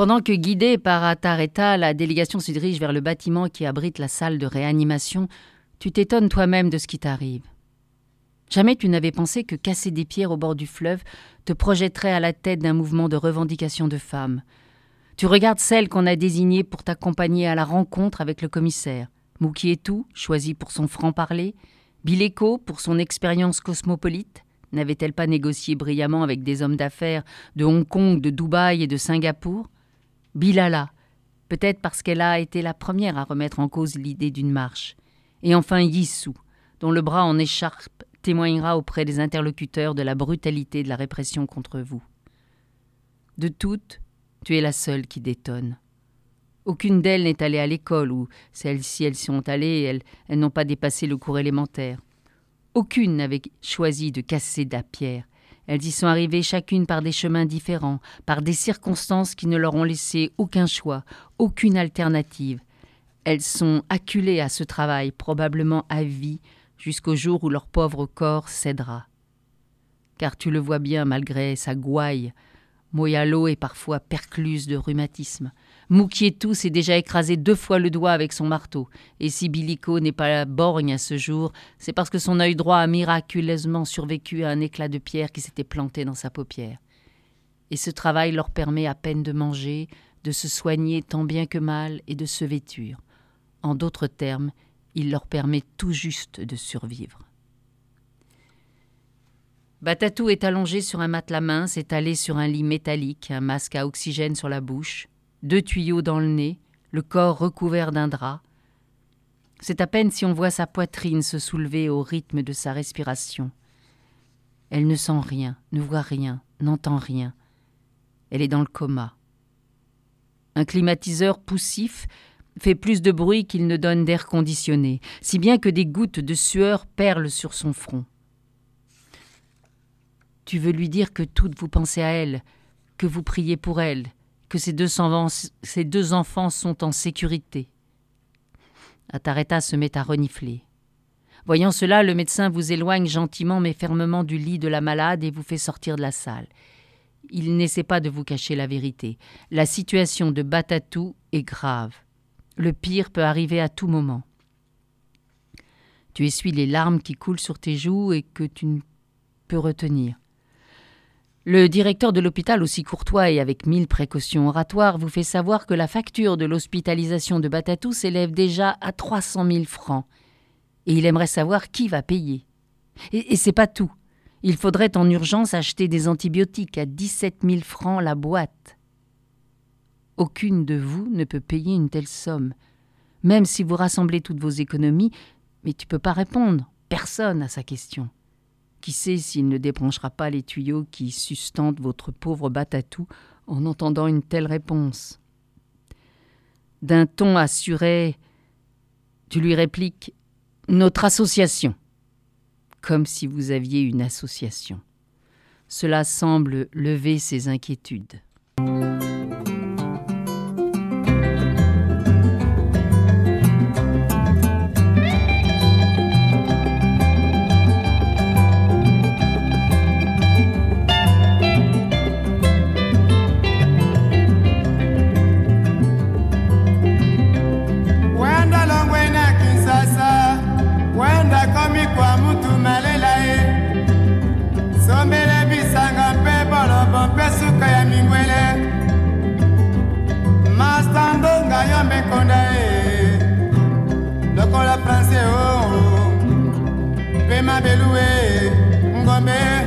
Pendant que guidée par Atareta, la délégation se dirige vers le bâtiment qui abrite la salle de réanimation, tu t'étonnes toi-même de ce qui t'arrive. Jamais tu n'avais pensé que casser des pierres au bord du fleuve te projetterait à la tête d'un mouvement de revendication de femmes. Tu regardes celle qu'on a désignée pour t'accompagner à la rencontre avec le commissaire. tout, choisi pour son franc-parler, Bileko pour son expérience cosmopolite. N'avait-elle pas négocié brillamment avec des hommes d'affaires de Hong Kong, de Dubaï et de Singapour? Bilala, peut-être parce qu'elle a été la première à remettre en cause l'idée d'une marche. Et enfin Yissou, dont le bras en écharpe témoignera auprès des interlocuteurs de la brutalité de la répression contre vous. De toutes, tu es la seule qui détonne. Aucune d'elles n'est allée à l'école, ou celles-ci elles sont allées, elles, elles n'ont pas dépassé le cours élémentaire. Aucune n'avait choisi de casser la pierre. Elles y sont arrivées chacune par des chemins différents, par des circonstances qui ne leur ont laissé aucun choix, aucune alternative. Elles sont acculées à ce travail, probablement à vie, jusqu'au jour où leur pauvre corps cédera. Car tu le vois bien, malgré sa gouaille, Moyalo est parfois percluse de rhumatisme. Moukietou s'est déjà écrasé deux fois le doigt avec son marteau, et si Bilico n'est pas borgne à ce jour, c'est parce que son œil droit a miraculeusement survécu à un éclat de pierre qui s'était planté dans sa paupière. Et ce travail leur permet à peine de manger, de se soigner tant bien que mal et de se vêtir. En d'autres termes, il leur permet tout juste de survivre. Batatou est allongé sur un matelas mince étalé sur un lit métallique, un masque à oxygène sur la bouche, deux tuyaux dans le nez, le corps recouvert d'un drap. C'est à peine si on voit sa poitrine se soulever au rythme de sa respiration. Elle ne sent rien, ne voit rien, n'entend rien. Elle est dans le coma. Un climatiseur poussif fait plus de bruit qu'il ne donne d'air conditionné, si bien que des gouttes de sueur perlent sur son front. Tu veux lui dire que toutes vous pensez à elle, que vous priez pour elle, que ces deux, enfants sont en sécurité. Atareta se met à renifler. Voyant cela, le médecin vous éloigne gentiment mais fermement du lit de la malade et vous fait sortir de la salle. Il n'essaie pas de vous cacher la vérité. La situation de Batatou est grave. Le pire peut arriver à tout moment. Tu essuies les larmes qui coulent sur tes joues et que tu ne peux retenir. Le directeur de l'hôpital, aussi courtois et avec mille précautions oratoires, vous fait savoir que la facture de l'hospitalisation de Batatou s'élève déjà à 300 000 francs. Et il aimerait savoir qui va payer. Et, c'est pas tout. Il faudrait en urgence acheter des antibiotiques à 17 000 francs la boîte. Aucune de vous ne peut payer une telle somme. Même si vous rassemblez toutes vos économies, mais tu peux pas répondre. Personne à sa question. Qui sait s'il ne débranchera pas les tuyaux qui sustentent votre pauvre Batatou en entendant une telle réponse? D'un ton assuré, tu lui répliques Notre association. Comme si vous aviez une association. Cela semble lever ses inquiétudes. jamais loué, Ngomé.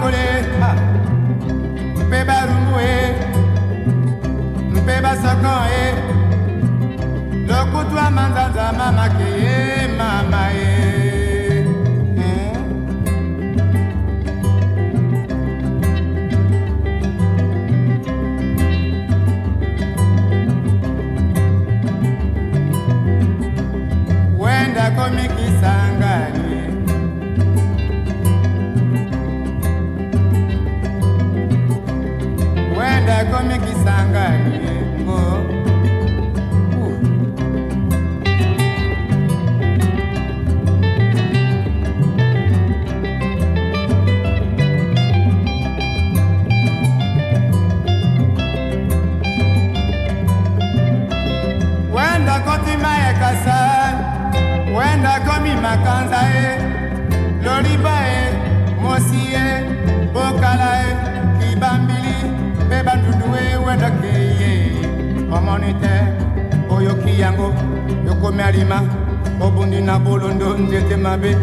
kole ha mpe barumu e mpe basakon e lokutu amanzanza mamake bokala e kibambili mpe bandundu e wenda keye omoni te eh. oyoki oh, yango yokomi alima obundi oh, na bolondo nzete mabe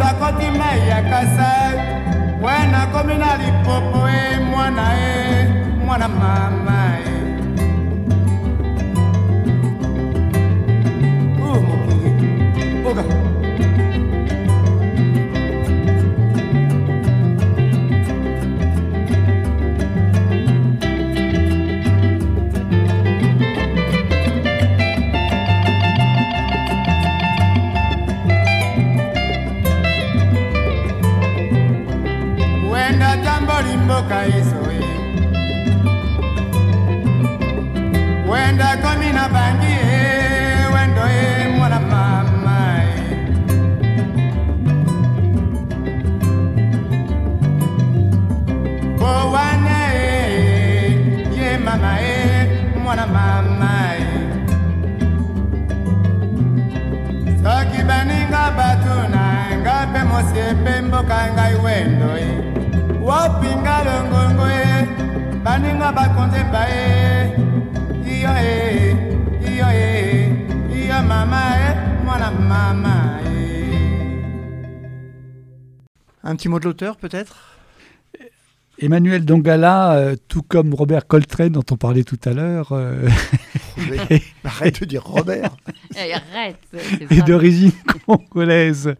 wenda kotima ya kasa. Wenda komi na lipopo e mwana e mwana mama petit mot de l'auteur, peut-être? Emmanuel Dongala, euh, tout comme Robert Coltrane dont on parlait tout à l'heure, euh. Arrête de dire Robert. Eh, arrête. est d'origine congolaise.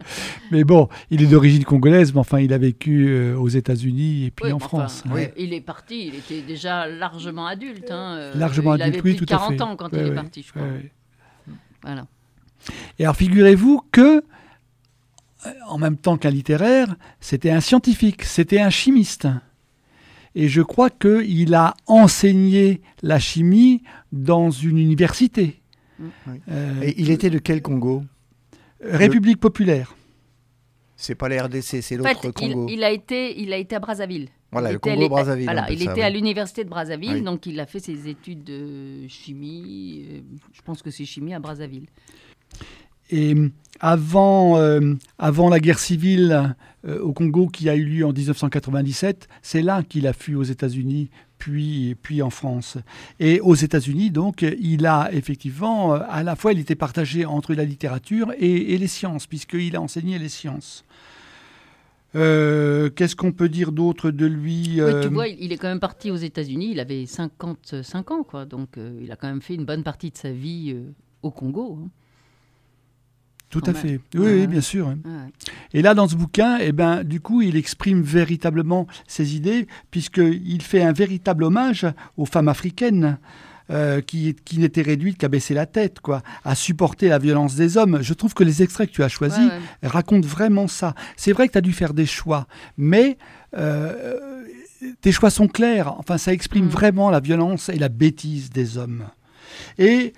Mais bon, il est d'origine congolaise, mais enfin, il a vécu euh, aux États-Unis et puis Oui, en France. Oui. Il est parti, il était déjà largement adulte. hein, Largement il adulte, avait oui, plus tout de à 40 fait. ans quand Ouais, il est ouais, parti, je crois. ouais, ouais. Voilà. Et alors, figurez-vous que, euh, en même temps qu'un littéraire, c'était un scientifique, c'était un chimiste. Et je crois qu'il a enseigné la chimie dans une université. Oui. Euh, Et il était de quel Congo? République populaire. C'est pas la RDC, c'est En l'autre fait, Congo. il a été, il a été à Brazzaville. Voilà, Il le était à Congo l'é- Brazzaville. Voilà, il ça, était oui. à l'université de Brazzaville, Oui. donc il a fait ses études de chimie. euh, je pense que c'est chimie à Brazzaville. Et euh, avant, euh, avant la guerre civile euh, au Congo qui a eu lieu en 1997, c'est là qu'il a fui aux États-Unis, puis, puis en France. Et aux États-Unis, donc, il a effectivement, à la fois, il était partagé entre la littérature et, et les sciences, puisqu'il a enseigné les sciences. Euh, Qu'est-ce qu'on peut dire d'autre de lui Oui, tu vois, il, il est quand même parti aux États-Unis. Il avait 55 ans, quoi. Donc, euh, il a quand même fait une bonne partie de sa vie euh, au Congo. hein. Tout à fait. Oui, Ouais. oui, bien sûr. hein. Ouais. Et là, dans ce bouquin, eh ben, du coup, il exprime véritablement ses idées, puisqu'il fait un véritable hommage aux femmes africaines. euh, qui, qui n'était réduite qu'à baisser la tête, quoi, à supporter la violence des hommes. Je trouve que les extraits que tu as choisis Ouais, ouais. racontent vraiment ça. C'est vrai que tu as dû faire des choix, mais euh, tes choix sont clairs. Enfin, ça exprime Mm. vraiment la violence et la bêtise des hommes. Et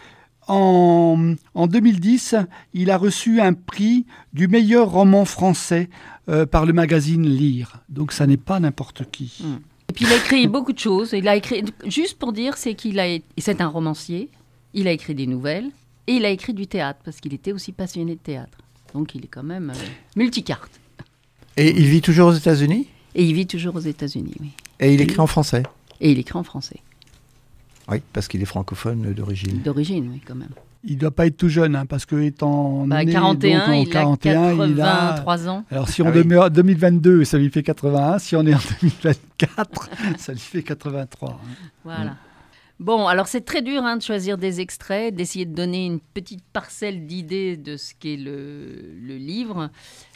en, en 2010, il a reçu un prix du meilleur roman français euh, par le magazine Lire. Donc ça n'est pas n'importe qui. Mm. Et puis il a écrit beaucoup de choses. Il a écrit, juste pour dire, c'est qu'il a, c'est un romancier. Il a écrit des nouvelles et il a écrit du théâtre parce qu'il était aussi passionné de théâtre. Donc il est quand même euh, multicarte. Et il vit toujours aux États-Unis? Et il vit toujours aux États-Unis, oui. Et il écrit en français? Et il écrit en français, Oui, parce qu'il est francophone d'origine. d'origine, oui, quand même. Il doit pas être tout jeune, hein, parce que étant Bah, né 41, donc en il 41, a il a 83 ans. Alors si on Ah oui. demeure 2022, ça lui fait 81. Si on est en 2024, ça lui fait 83. hein. Voilà. Bon, alors c'est très dur hein, de choisir des extraits, d'essayer de donner une petite parcelle d'idée de ce qu'est le, le livre.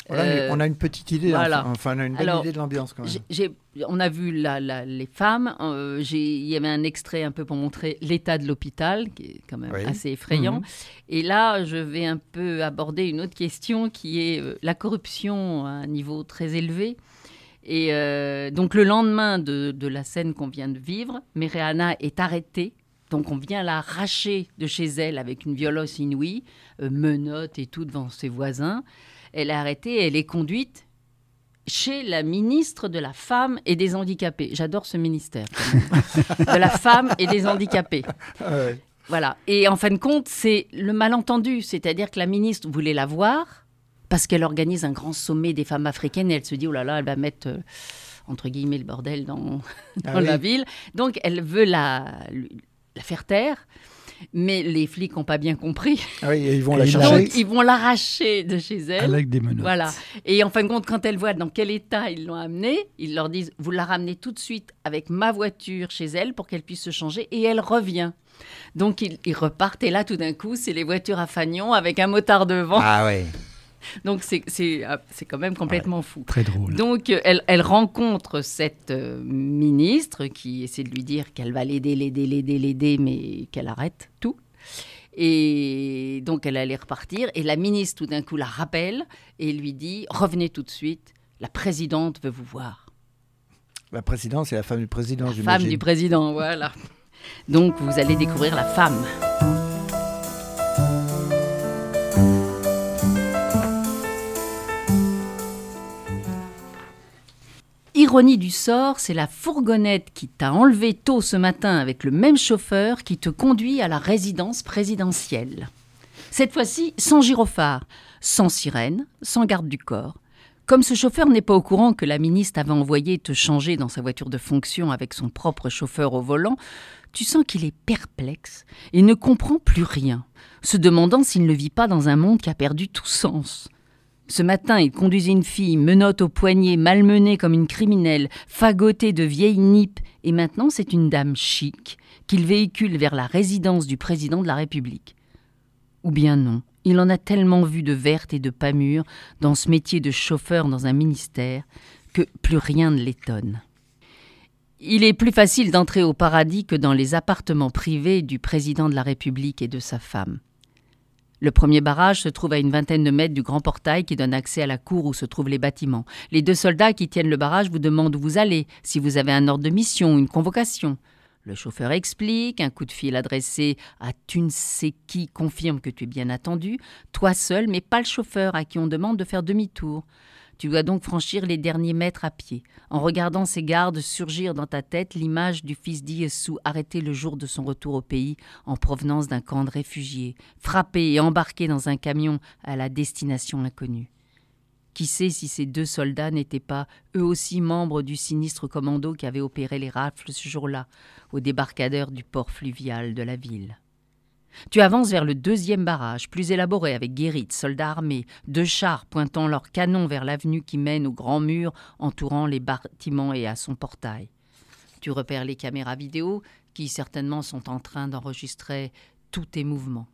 Voilà, Euh, on a une petite idée, voilà. enfin, enfin, on a une Alors, idée de l'ambiance quand même. On a vu la- la- les femmes. euh, Il y avait un extrait un peu pour montrer l'état de l'hôpital, qui est quand même Oui. assez effrayant. Mhm. Et là, je vais un peu aborder une autre question qui est euh, la corruption à un niveau très élevé. Et euh, donc, le lendemain de, de la scène qu'on vient de vivre, Mereana est arrêtée. Donc, on vient l'arracher de chez elle avec une violence inouïe, euh, menottes et tout devant ses voisins. Elle est arrêtée, elle est conduite chez la ministre de la Femme et des Handicapés. J'adore ce ministère. de la Femme et des Handicapés. Ah ouais. Voilà. Et en fin de compte, c'est le malentendu. C'est-à-dire que la ministre voulait la voir parce qu'elle organise un grand sommet des femmes africaines et elle se dit, oh là là, elle va mettre, euh, entre guillemets, le bordel dans, Ah oui. la ville. Donc, elle veut la, la faire taire. Mais les flics n'ont pas bien compris. Ah oui, et ils vont la. Donc, ils vont l'arracher de chez elle. Avec des menottes. Voilà. Et en fin de compte, quand elle voit dans quel état ils l'ont amenée, ils leur disent Vous la ramenez tout de suite avec ma voiture chez elle pour qu'elle puisse se changer. Et elle revient. Donc ils, ils repartent. Et là, tout d'un coup, c'est les voitures à fanion avec un motard devant. Ah ouais. Donc c'est- c'est c'est quand même complètement fou. Très drôle. Donc, euh, elle, elle rencontre cette euh, ministre qui essaie de lui dire qu'elle va l'aider, l'aider, l'aider, l'aider, mais qu'elle arrête tout. Et donc, elle allait repartir. Et la ministre, tout d'un coup, la rappelle et lui dit Revenez tout de suite, la présidente veut vous voir. La présidente, c'est la femme du président, La femme du président, voilà. Donc, vous allez découvrir la femme. Ironie du sort, c'est la fourgonnette qui t'a enlevé tôt ce matin avec le même chauffeur qui te conduit à la résidence présidentielle. Cette fois-ci, sans gyrophare, sans sirène, sans garde du corps. Comme ce chauffeur n'est pas au courant que la ministre avait envoyé te changer dans sa voiture de fonction avec son propre chauffeur au volant, tu sens qu'il est perplexe et ne comprend plus rien, se demandant s'il ne vit pas dans un monde qui a perdu tout sens. Ce matin, il conduisait une fille, menotte au poignet, malmenée comme une criminelle, fagotée de vieilles nippes, et maintenant c'est une dame chic qu'il véhicule vers la résidence du président de la République. Ou bien non, il en a tellement vu de vertes et de pas mûres dans ce métier de chauffeur dans un ministère que plus rien ne l'étonne. Il est plus facile d'entrer au paradis que dans les appartements privés du président de la République et de sa femme. Le premier barrage se trouve à une vingtaine de mètres du grand portail qui donne accès à la cour où se trouvent les bâtiments. Les deux soldats qui tiennent le barrage vous demandent où vous allez, si vous avez un ordre de mission, une convocation. Le chauffeur explique, un coup de fil adressé à tu ne sais qui confirme que tu es bien attendu, toi seul, mais pas le chauffeur à qui on demande de faire demi-tour. Tu dois donc franchir les derniers mètres à pied, en regardant ces gardes surgir dans ta tête l'image du fils d'Iessou arrêté le jour de son retour au pays en provenance d'un camp de réfugiés, frappé et embarqué dans un camion à la destination inconnue. Qui sait si ces deux soldats n'étaient pas eux aussi membres du sinistre commando qui avait opéré les rafles ce jour-là, au débarcadère du port fluvial de la ville? Tu avances vers le deuxième barrage, plus élaboré, avec guérites, soldats armés, deux chars pointant leurs canons vers l'avenue qui mène au grand mur entourant les bâtiments et à son portail. Tu repères les caméras vidéo qui certainement sont en train d'enregistrer tous tes mouvements.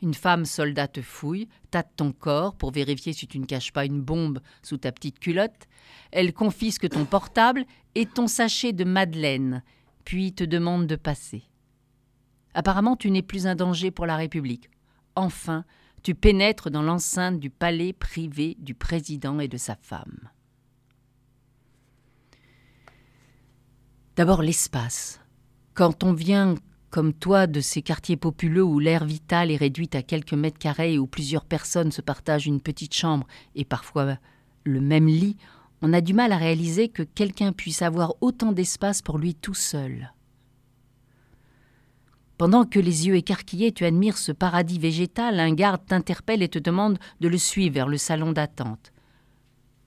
Une femme soldat te fouille, tâte ton corps pour vérifier si tu ne caches pas une bombe sous ta petite culotte. Elle confisque ton portable et ton sachet de madeleine, puis te demande de passer. Apparemment, tu n'es plus un danger pour la République. Enfin, tu pénètres dans l'enceinte du palais privé du président et de sa femme. D'abord l'espace. Quand on vient, comme toi, de ces quartiers populeux où l'air vital est réduit à quelques mètres carrés et où plusieurs personnes se partagent une petite chambre et parfois le même lit, on a du mal à réaliser que quelqu'un puisse avoir autant d'espace pour lui tout seul. Pendant que les yeux écarquillés tu admires ce paradis végétal, un garde t'interpelle et te demande de le suivre vers le salon d'attente.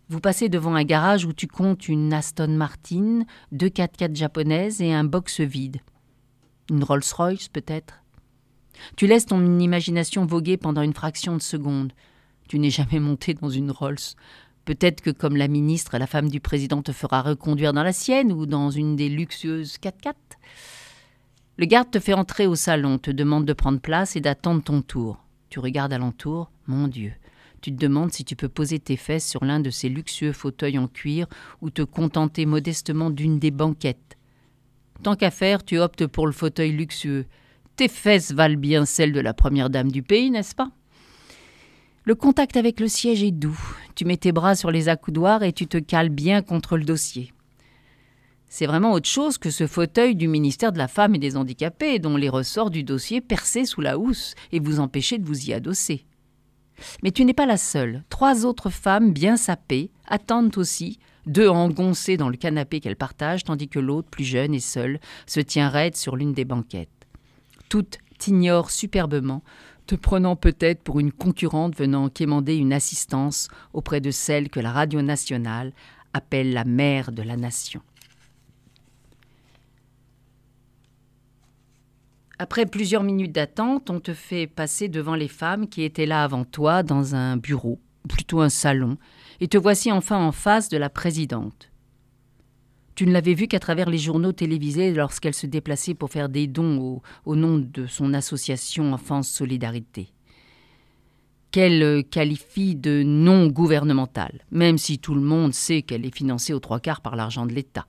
Vous passez devant un garage où tu comptes une Aston Martin, deux 4x4 japonaises et un box vide. Une Rolls-Royce peut-être. Tu laisses ton imagination voguer pendant une fraction de seconde. Tu n'es jamais monté dans une Rolls. Peut-être que, comme la ministre, la femme du président te fera reconduire dans la sienne ou dans une des luxueuses 4x4. Le garde te fait entrer au salon, te demande de prendre place et d'attendre ton tour. Tu regardes alentour, mon Dieu. Tu te demandes si tu peux poser tes fesses sur l'un de ces luxueux fauteuils en cuir ou te contenter modestement d'une des banquettes. Tant qu'à faire, tu optes pour le fauteuil luxueux. Tes fesses valent bien celles de la première dame du pays, n'est-ce pas? Le contact avec le siège est doux. Tu mets tes bras sur les accoudoirs et tu te cales bien contre le dossier. C'est vraiment autre chose que ce fauteuil du ministère de la Femme et des Handicapés, dont les ressorts du dossier percés sous la housse et vous empêchaient de vous y adosser. Mais tu n'es pas la seule. Trois autres femmes bien sapées attendent aussi, deux engoncées dans le canapé qu'elles partagent, tandis que l'autre, plus jeune et seule, se tient raide sur l'une des banquettes. Toutes t'ignorent superbement, te prenant peut-être pour une concurrente venant quémander une assistance auprès de celle que la radio nationale appelle la mère de la nation. Après plusieurs minutes d'attente, on te fait passer devant les femmes qui étaient là avant toi dans un bureau, plutôt un salon, et te voici enfin en face de la présidente. Tu ne l'avais vue qu'à travers les journaux télévisés lorsqu'elle se déplaçait pour faire des dons au, nom de son association Enfance Solidarité qu'elle qualifie de non gouvernementale, même si tout le monde sait qu'elle est financée aux trois quarts par l'argent de l'État.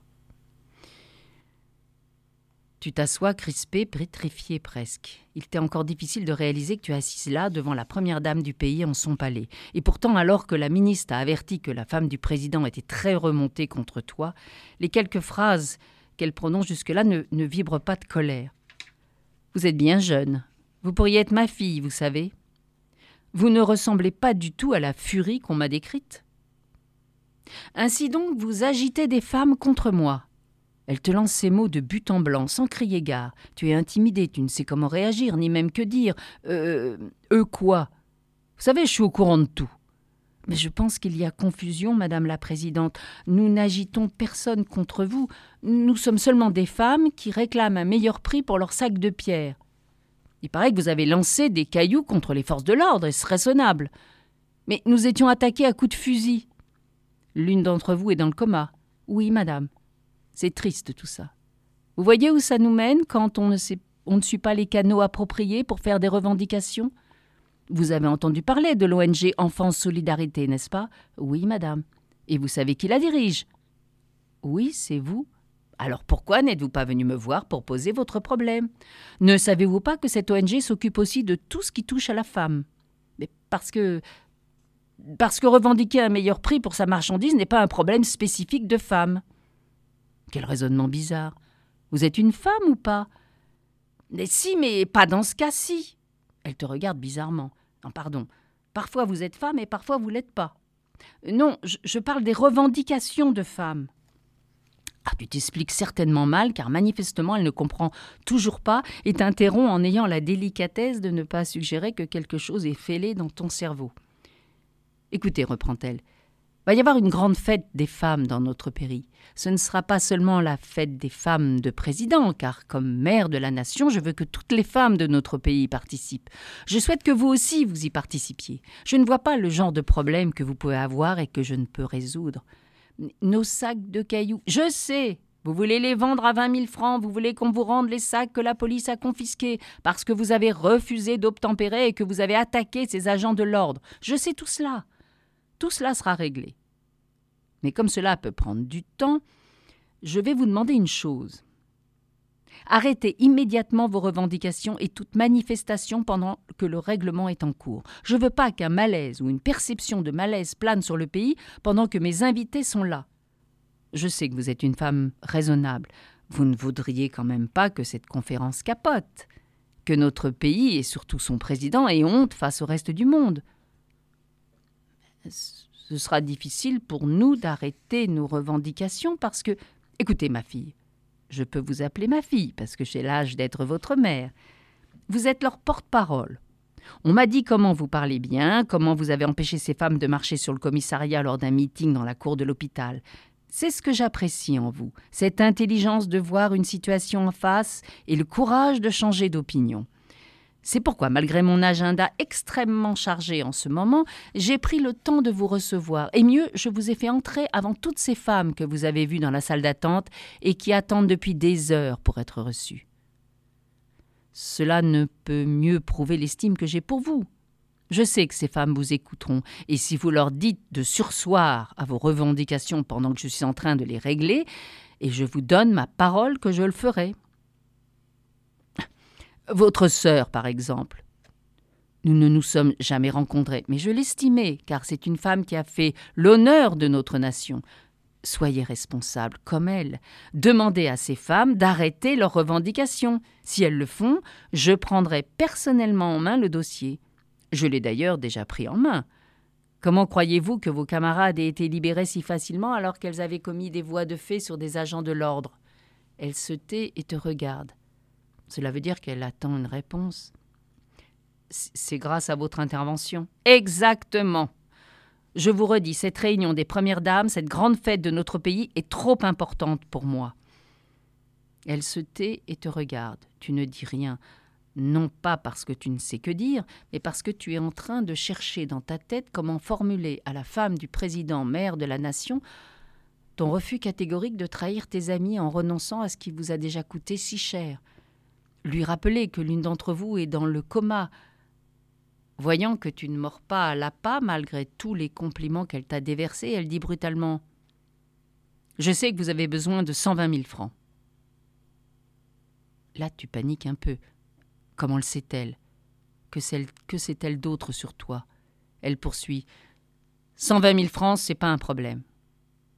Tu t'assois crispé, pétrifié presque. Il t'est encore difficile de réaliser que tu es assise là devant la première dame du pays en son palais. Et pourtant, alors que la ministre a averti que la femme du président était très remontée contre toi, les quelques phrases qu'elle prononce jusque-là ne, ne vibrent pas de colère. Vous êtes bien jeune. Vous pourriez être ma fille, vous savez. Vous ne ressemblez pas du tout à la furie qu'on m'a décrite. Ainsi donc, vous agitez des femmes contre moi. Elle te lance ces mots de but en blanc, sans crier gare. Tu es intimidé, tu ne sais comment réagir, ni même que dire. Euh. Eux quoi? Vous savez, je suis au courant de tout. Mais je pense qu'il y a confusion, Madame la Présidente. Nous n'agitons personne contre vous. Nous sommes seulement des femmes qui réclament un meilleur prix pour leur sac de pierre. Il paraît que vous avez lancé des cailloux contre les forces de l'ordre, et ce raisonnable? Mais nous étions attaqués à coups de fusil. L'une d'entre vous est dans le coma. Oui, madame. C'est triste tout ça. Vous voyez où ça nous mène quand on ne, suit pas les canaux appropriés pour faire des revendications? Vous avez entendu parler de l'ONG Enfance Solidarité, n'est-ce pas? Oui, madame. Et vous savez qui la dirige? Oui, c'est vous. Alors pourquoi n'êtes-vous pas venu me voir pour poser votre problème? Ne savez-vous pas que cette ONG s'occupe aussi de tout ce qui touche à la femme? Mais parce que parce que revendiquer un meilleur prix pour sa marchandise n'est pas un problème spécifique de femmes. Quel raisonnement bizarre. Vous êtes une femme ou pas? Mais si, mais pas dans ce cas-ci. Elle te regarde bizarrement. Non, pardon. Parfois vous êtes femme et parfois vous l'êtes pas. Non, je, parle des revendications de femmes. Ah, tu t'expliques certainement mal, car manifestement elle ne comprend toujours pas et t'interrompt en ayant la délicatesse de ne pas suggérer que quelque chose est fêlé dans ton cerveau. Écoutez, reprend-elle, va y avoir une grande fête des femmes dans notre pays. Ce ne sera pas seulement la fête des femmes de président, car comme mère de la nation, je veux que toutes les femmes de notre pays participent. Je souhaite que vous aussi vous y participiez. Je ne vois pas le genre de problème que vous pouvez avoir et que je ne peux résoudre. Nos sacs de cailloux. Je sais. Vous voulez les vendre à vingt mille francs, vous voulez qu'on vous rende les sacs que la police a confisqués, parce que vous avez refusé d'obtempérer et que vous avez attaqué ces agents de l'ordre. Je sais tout cela. Tout cela sera réglé. Mais comme cela peut prendre du temps, je vais vous demander une chose. Arrêtez immédiatement vos revendications et toute manifestation pendant que le règlement est en cours. Je ne veux pas qu'un malaise ou une perception de malaise plane sur le pays pendant que mes invités sont là. Je sais que vous êtes une femme raisonnable. Vous ne voudriez quand même pas que cette conférence capote, que notre pays et surtout son président aient honte face au reste du monde. Ce sera difficile pour nous d'arrêter nos revendications parce que. Écoutez, ma fille, je peux vous appeler ma fille, parce que j'ai l'âge d'être votre mère. Vous êtes leur porte-parole. On m'a dit comment vous parlez bien, comment vous avez empêché ces femmes de marcher sur le commissariat lors d'un meeting dans la cour de l'hôpital. C'est ce que j'apprécie en vous, cette intelligence de voir une situation en face et le courage de changer d'opinion. C'est pourquoi, malgré mon agenda extrêmement chargé en ce moment, j'ai pris le temps de vous recevoir. Et mieux, je vous ai fait entrer avant toutes ces femmes que vous avez vues dans la salle d'attente et qui attendent depuis des heures pour être reçues. Cela ne peut mieux prouver l'estime que j'ai pour vous. Je sais que ces femmes vous écouteront, et si vous leur dites de sursoir à vos revendications pendant que je suis en train de les régler, et je vous donne ma parole que je le ferai. Votre sœur, par exemple. Nous ne nous sommes jamais rencontrés, mais je l'estimais, car c'est une femme qui a fait l'honneur de notre nation. Soyez responsable comme elle. Demandez à ces femmes d'arrêter leurs revendications. Si elles le font, je prendrai personnellement en main le dossier. Je l'ai d'ailleurs déjà pris en main. Comment croyez-vous que vos camarades aient été libérés si facilement alors qu'elles avaient commis des voies de fait sur des agents de l'ordre? Elle se tait et te regarde. Cela veut dire qu'elle attend une réponse. C'est grâce à votre intervention. Exactement. Je vous redis, cette réunion des Premières Dames, cette grande fête de notre pays, est trop importante pour moi. Elle se tait et te regarde. Tu ne dis rien, non pas parce que tu ne sais que dire, mais parce que tu es en train de chercher dans ta tête comment formuler à la femme du président maire de la nation ton refus catégorique de trahir tes amis en renonçant à ce qui vous a déjà coûté si cher lui rappeler que l'une d'entre vous est dans le coma. Voyant que tu ne mords pas à l'appât malgré tous les compliments qu'elle t'a déversés, elle dit brutalement Je sais que vous avez besoin de cent vingt mille francs. Là, tu paniques un peu. Comment le sait-elle? Que, sait-elle d'autre sur toi? Elle poursuit Cent vingt mille francs, c'est pas un problème.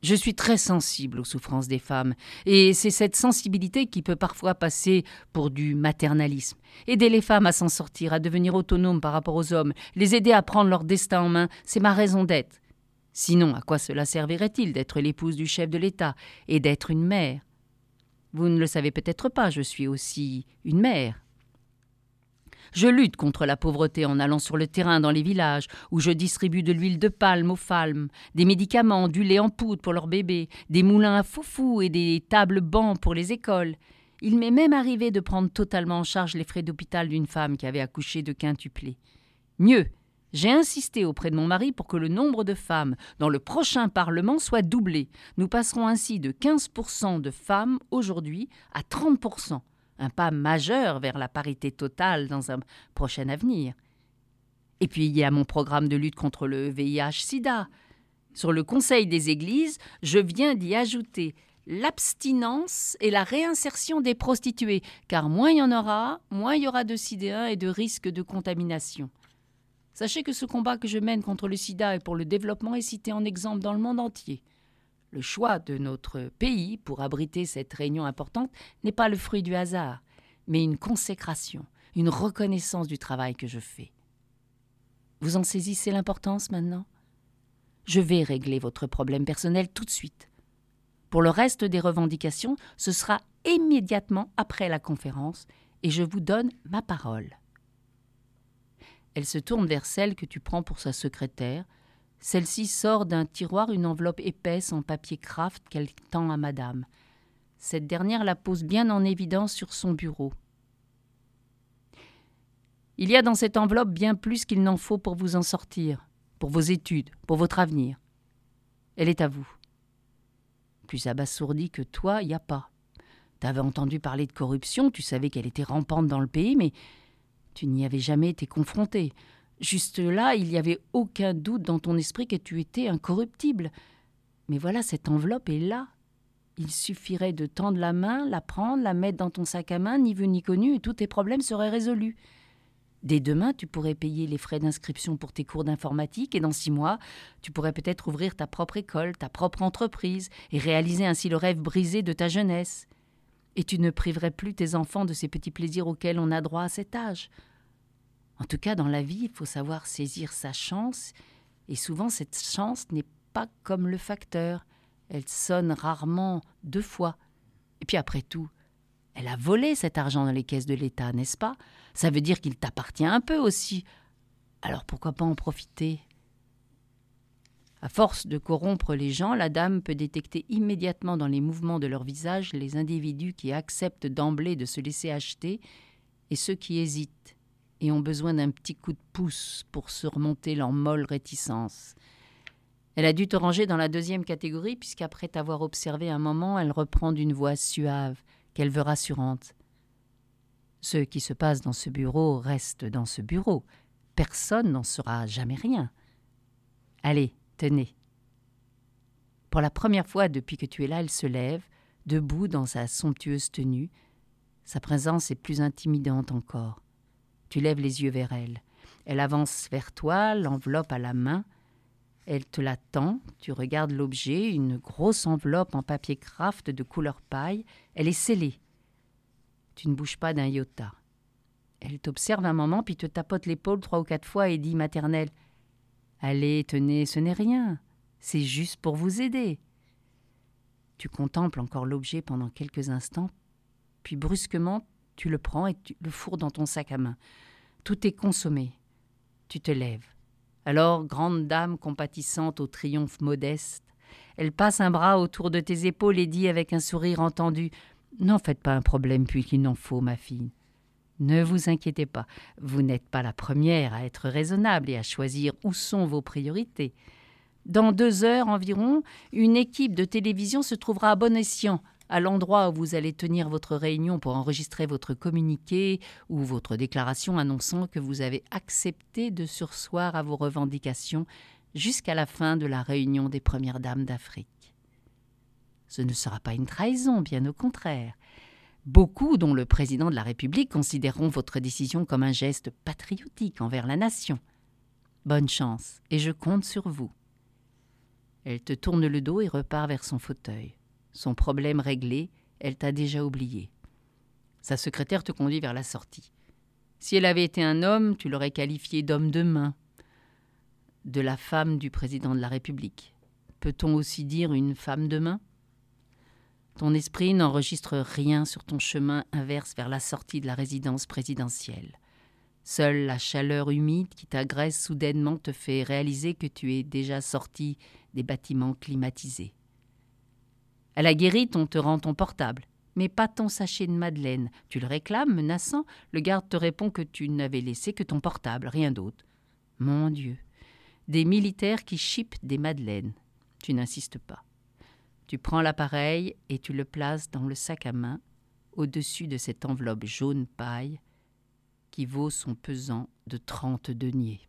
Je suis très sensible aux souffrances des femmes, et c'est cette sensibilité qui peut parfois passer pour du maternalisme. Aider les femmes à s'en sortir, à devenir autonomes par rapport aux hommes, les aider à prendre leur destin en main, c'est ma raison d'être. Sinon, à quoi cela servirait-il d'être l'épouse du chef de l'État et d'être une mère? Vous ne le savez peut-être pas, je suis aussi une mère. Je lutte contre la pauvreté en allant sur le terrain dans les villages, où je distribue de l'huile de palme aux femmes, des médicaments, du lait en poudre pour leurs bébés, des moulins à foufou et des tables bancs pour les écoles. Il m'est même arrivé de prendre totalement en charge les frais d'hôpital d'une femme qui avait accouché de quintuplé. Mieux, j'ai insisté auprès de mon mari pour que le nombre de femmes dans le prochain Parlement soit doublé. Nous passerons ainsi de 15% de femmes aujourd'hui à 30% un pas majeur vers la parité totale dans un prochain avenir. Et puis il y a mon programme de lutte contre le VIH-Sida. Sur le Conseil des Églises, je viens d'y ajouter l'abstinence et la réinsertion des prostituées, car moins il y en aura, moins il y aura de sidéens et de risques de contamination. Sachez que ce combat que je mène contre le sida et pour le développement est cité en exemple dans le monde entier. Le choix de notre pays pour abriter cette réunion importante n'est pas le fruit du hasard, mais une consécration, une reconnaissance du travail que je fais. Vous en saisissez l'importance maintenant? Je vais régler votre problème personnel tout de suite. Pour le reste des revendications, ce sera immédiatement après la conférence et je vous donne ma parole. Elle se tourne vers celle que tu prends pour sa secrétaire, celle-ci sort d'un tiroir une enveloppe épaisse en papier craft qu'elle tend à madame. Cette dernière la pose bien en évidence sur son bureau. Il y a dans cette enveloppe bien plus qu'il n'en faut pour vous en sortir, pour vos études, pour votre avenir. Elle est à vous. Plus abasourdi que toi, n'y a pas. T'avais entendu parler de corruption, tu savais qu'elle était rampante dans le pays, mais tu n'y avais jamais été confronté. Juste là, il n'y avait aucun doute dans ton esprit que tu étais incorruptible. Mais voilà, cette enveloppe est là. Il suffirait de tendre la main, la prendre, la mettre dans ton sac à main, ni vu ni connu, et tous tes problèmes seraient résolus. Dès demain, tu pourrais payer les frais d'inscription pour tes cours d'informatique et dans six mois, tu pourrais peut-être ouvrir ta propre école, ta propre entreprise et réaliser ainsi le rêve brisé de ta jeunesse. Et tu ne priverais plus tes enfants de ces petits plaisirs auxquels on a droit à cet âge. En tout cas, dans la vie, il faut savoir saisir sa chance, et souvent cette chance n'est pas comme le facteur. Elle sonne rarement deux fois. Et puis après tout, elle a volé cet argent dans les caisses de l'État, n'est-ce pas? Ça veut dire qu'il t'appartient un peu aussi. Alors pourquoi pas en profiter? À force de corrompre les gens, la dame peut détecter immédiatement dans les mouvements de leur visage les individus qui acceptent d'emblée de se laisser acheter et ceux qui hésitent ont besoin d'un petit coup de pouce pour surmonter leur molle réticence. Elle a dû te ranger dans la deuxième catégorie, puisqu'après t'avoir observé un moment, elle reprend d'une voix suave, qu'elle veut rassurante. Ce qui se passe dans ce bureau reste dans ce bureau. Personne n'en saura jamais rien. Allez, tenez. Pour la première fois depuis que tu es là, elle se lève, debout dans sa somptueuse tenue. Sa présence est plus intimidante encore. Tu lèves les yeux vers elle. Elle avance vers toi, l'enveloppe à la main. Elle te la tend, tu regardes l'objet, une grosse enveloppe en papier craft de couleur paille. Elle est scellée. Tu ne bouges pas d'un iota. Elle t'observe un moment, puis te tapote l'épaule trois ou quatre fois et dit maternelle Allez, tenez, ce n'est rien. C'est juste pour vous aider. Tu contemples encore l'objet pendant quelques instants, puis brusquement, tu le prends et tu le fourres dans ton sac à main. Tout est consommé. Tu te lèves. Alors, grande dame compatissante au triomphe modeste, elle passe un bras autour de tes épaules et dit avec un sourire entendu N'en faites pas un problème puisqu'il n'en faut, ma fille. Ne vous inquiétez pas, vous n'êtes pas la première à être raisonnable et à choisir où sont vos priorités. Dans deux heures environ, une équipe de télévision se trouvera à bon escient à l'endroit où vous allez tenir votre réunion pour enregistrer votre communiqué ou votre déclaration annonçant que vous avez accepté de sursoir à vos revendications jusqu'à la fin de la réunion des Premières Dames d'Afrique. Ce ne sera pas une trahison, bien au contraire. Beaucoup, dont le président de la République, considéreront votre décision comme un geste patriotique envers la nation. Bonne chance, et je compte sur vous. Elle te tourne le dos et repart vers son fauteuil. Son problème réglé, elle t'a déjà oublié. Sa secrétaire te conduit vers la sortie. Si elle avait été un homme, tu l'aurais qualifié d'homme de main, de la femme du président de la République. Peut-on aussi dire une femme de main? Ton esprit n'enregistre rien sur ton chemin inverse vers la sortie de la résidence présidentielle. Seule la chaleur humide qui t'agresse soudainement te fait réaliser que tu es déjà sorti des bâtiments climatisés. À la guérite, on te rend ton portable, mais pas ton sachet de madeleine. Tu le réclames, menaçant. Le garde te répond que tu n'avais laissé que ton portable, rien d'autre. Mon Dieu. Des militaires qui chipent des madeleines. Tu n'insistes pas. Tu prends l'appareil et tu le places dans le sac à main, au-dessus de cette enveloppe jaune paille qui vaut son pesant de trente deniers.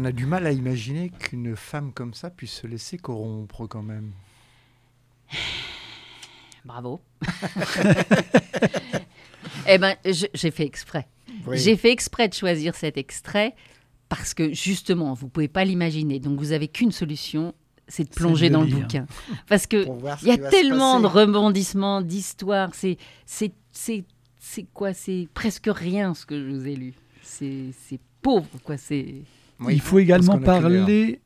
On a du mal à imaginer qu'une femme comme ça puisse se laisser corrompre quand même. Bravo. eh ben, j'ai fait exprès. Oui. J'ai fait exprès de choisir cet extrait parce que justement, vous pouvez pas l'imaginer. Donc, vous avez qu'une solution, c'est de plonger dans le lire. bouquin. Parce que il y a tellement de rebondissements, d'histoires. C'est, c'est, c'est, c'est quoi? C'est presque rien ce que je vous ai lu. C'est, c'est pauvre, quoi. C'est. Oui, il faut également parler.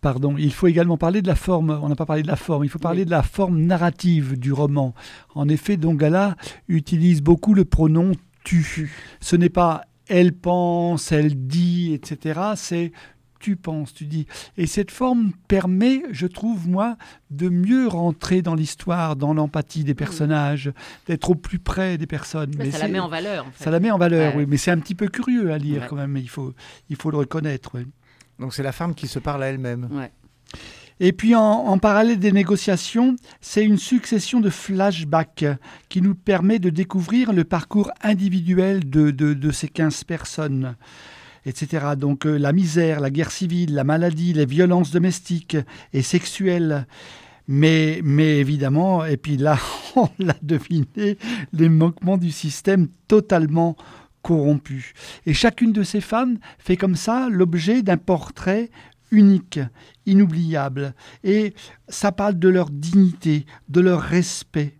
Pardon, il faut également parler de la forme. On n'a pas parlé de la forme. Il faut parler de la forme narrative du roman. En effet, Dongala utilise beaucoup le pronom tu. Ce n'est pas elle pense, elle dit, etc. C'est tu penses, tu dis. Et cette forme permet, je trouve, moi, de mieux rentrer dans l'histoire, dans l'empathie des personnages, d'être au plus près des personnes. Mais Mais ça la met en valeur. En fait. ça la met en valeur, Ouais. oui. Mais c'est un petit peu curieux à lire Ouais. quand même. Il faut, il faut le reconnaître. oui. Donc c'est la femme qui se parle à elle-même. Ouais. Et puis en, en parallèle des négociations, c'est une succession de flashbacks qui nous permet de découvrir le parcours individuel de, de- de ces 15 personnes, etc. Donc euh, la misère, la guerre civile, la maladie, les violences domestiques et sexuelles. Mais, mais évidemment, et puis là, on l'a deviné, les manquements du système totalement corrompu. Et chacune de ces femmes fait comme ça l'objet d'un portrait unique, inoubliable. Et ça parle de leur dignité, de leur respect.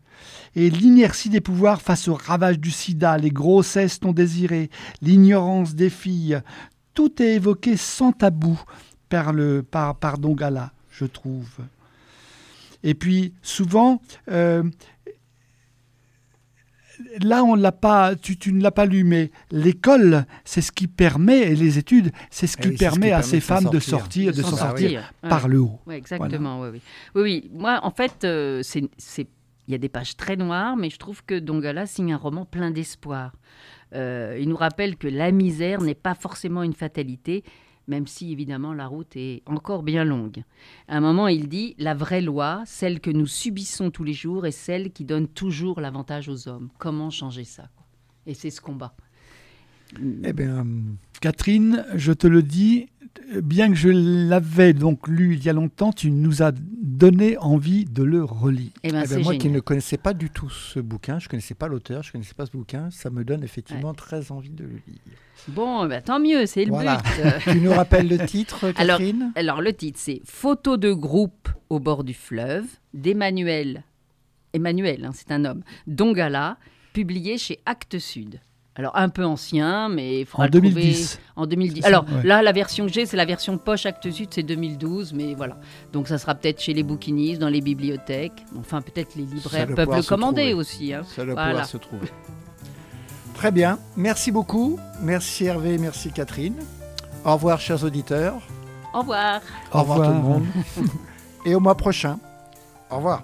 Et l'inertie des pouvoirs face au ravage du sida, les grossesses non désirées, l'ignorance des filles, tout est évoqué sans tabou par, le, par, par Dongala, je trouve. Et puis, souvent, euh, là, on l'a pas, tu, tu ne l'as pas lu, mais l'école, c'est ce qui permet, et les études, c'est ce Eh qui oui, c'est ce permet qui à permet ces femmes de sortir. sortir, de s'en Ah sortir Ouais. par le haut. Oui, exactement. Oui, oui. oui, oui. Moi, en fait, euh, c'est- il y a des pages très noires, mais je trouve que Dongala signe un roman plein d'espoir. Euh, il nous rappelle que la misère n'est pas forcément une fatalité, même si évidemment la route est encore bien longue. À un moment, il dit La vraie loi, celle que nous subissons tous les jours, est celle qui donne toujours l'avantage aux hommes. Comment changer ça Et c'est ce combat. Eh bien, Catherine, je te le dis, bien que je l'avais donc lu il y a longtemps, tu nous as donné envie de le relire. Eh ben, eh ben, c'est moi qui ne connaissais pas du tout ce bouquin, je ne connaissais pas l'auteur, je ne connaissais pas ce bouquin, ça me donne effectivement très envie de le lire. Bon, ben, tant mieux, c'est le Voilà. but. Tu nous rappelles le titre, Alors, Catherine? Alors le titre c'est Photo de groupe au bord du fleuve d'Emmanuel, Emmanuel, hein, c'est un homme, Dongala, publié chez Actes Sud. Alors un peu ancien, mais il faudra En le trouver 2010. En 2010. C'est ça, Alors ouais. là, la version que j'ai, c'est la version poche Actes Sud, c'est 2012, mais voilà. Donc ça sera peut-être chez les bouquinistes, dans les bibliothèques. Enfin, peut-être les libraires peuvent le commander trouver. aussi. hein. Ça doit Voilà. pouvoir se trouver. Très bien, merci beaucoup. Merci Hervé, merci Catherine. Au revoir chers auditeurs. Au revoir. Au revoir tout le revoir. monde. Et au mois prochain. Au revoir.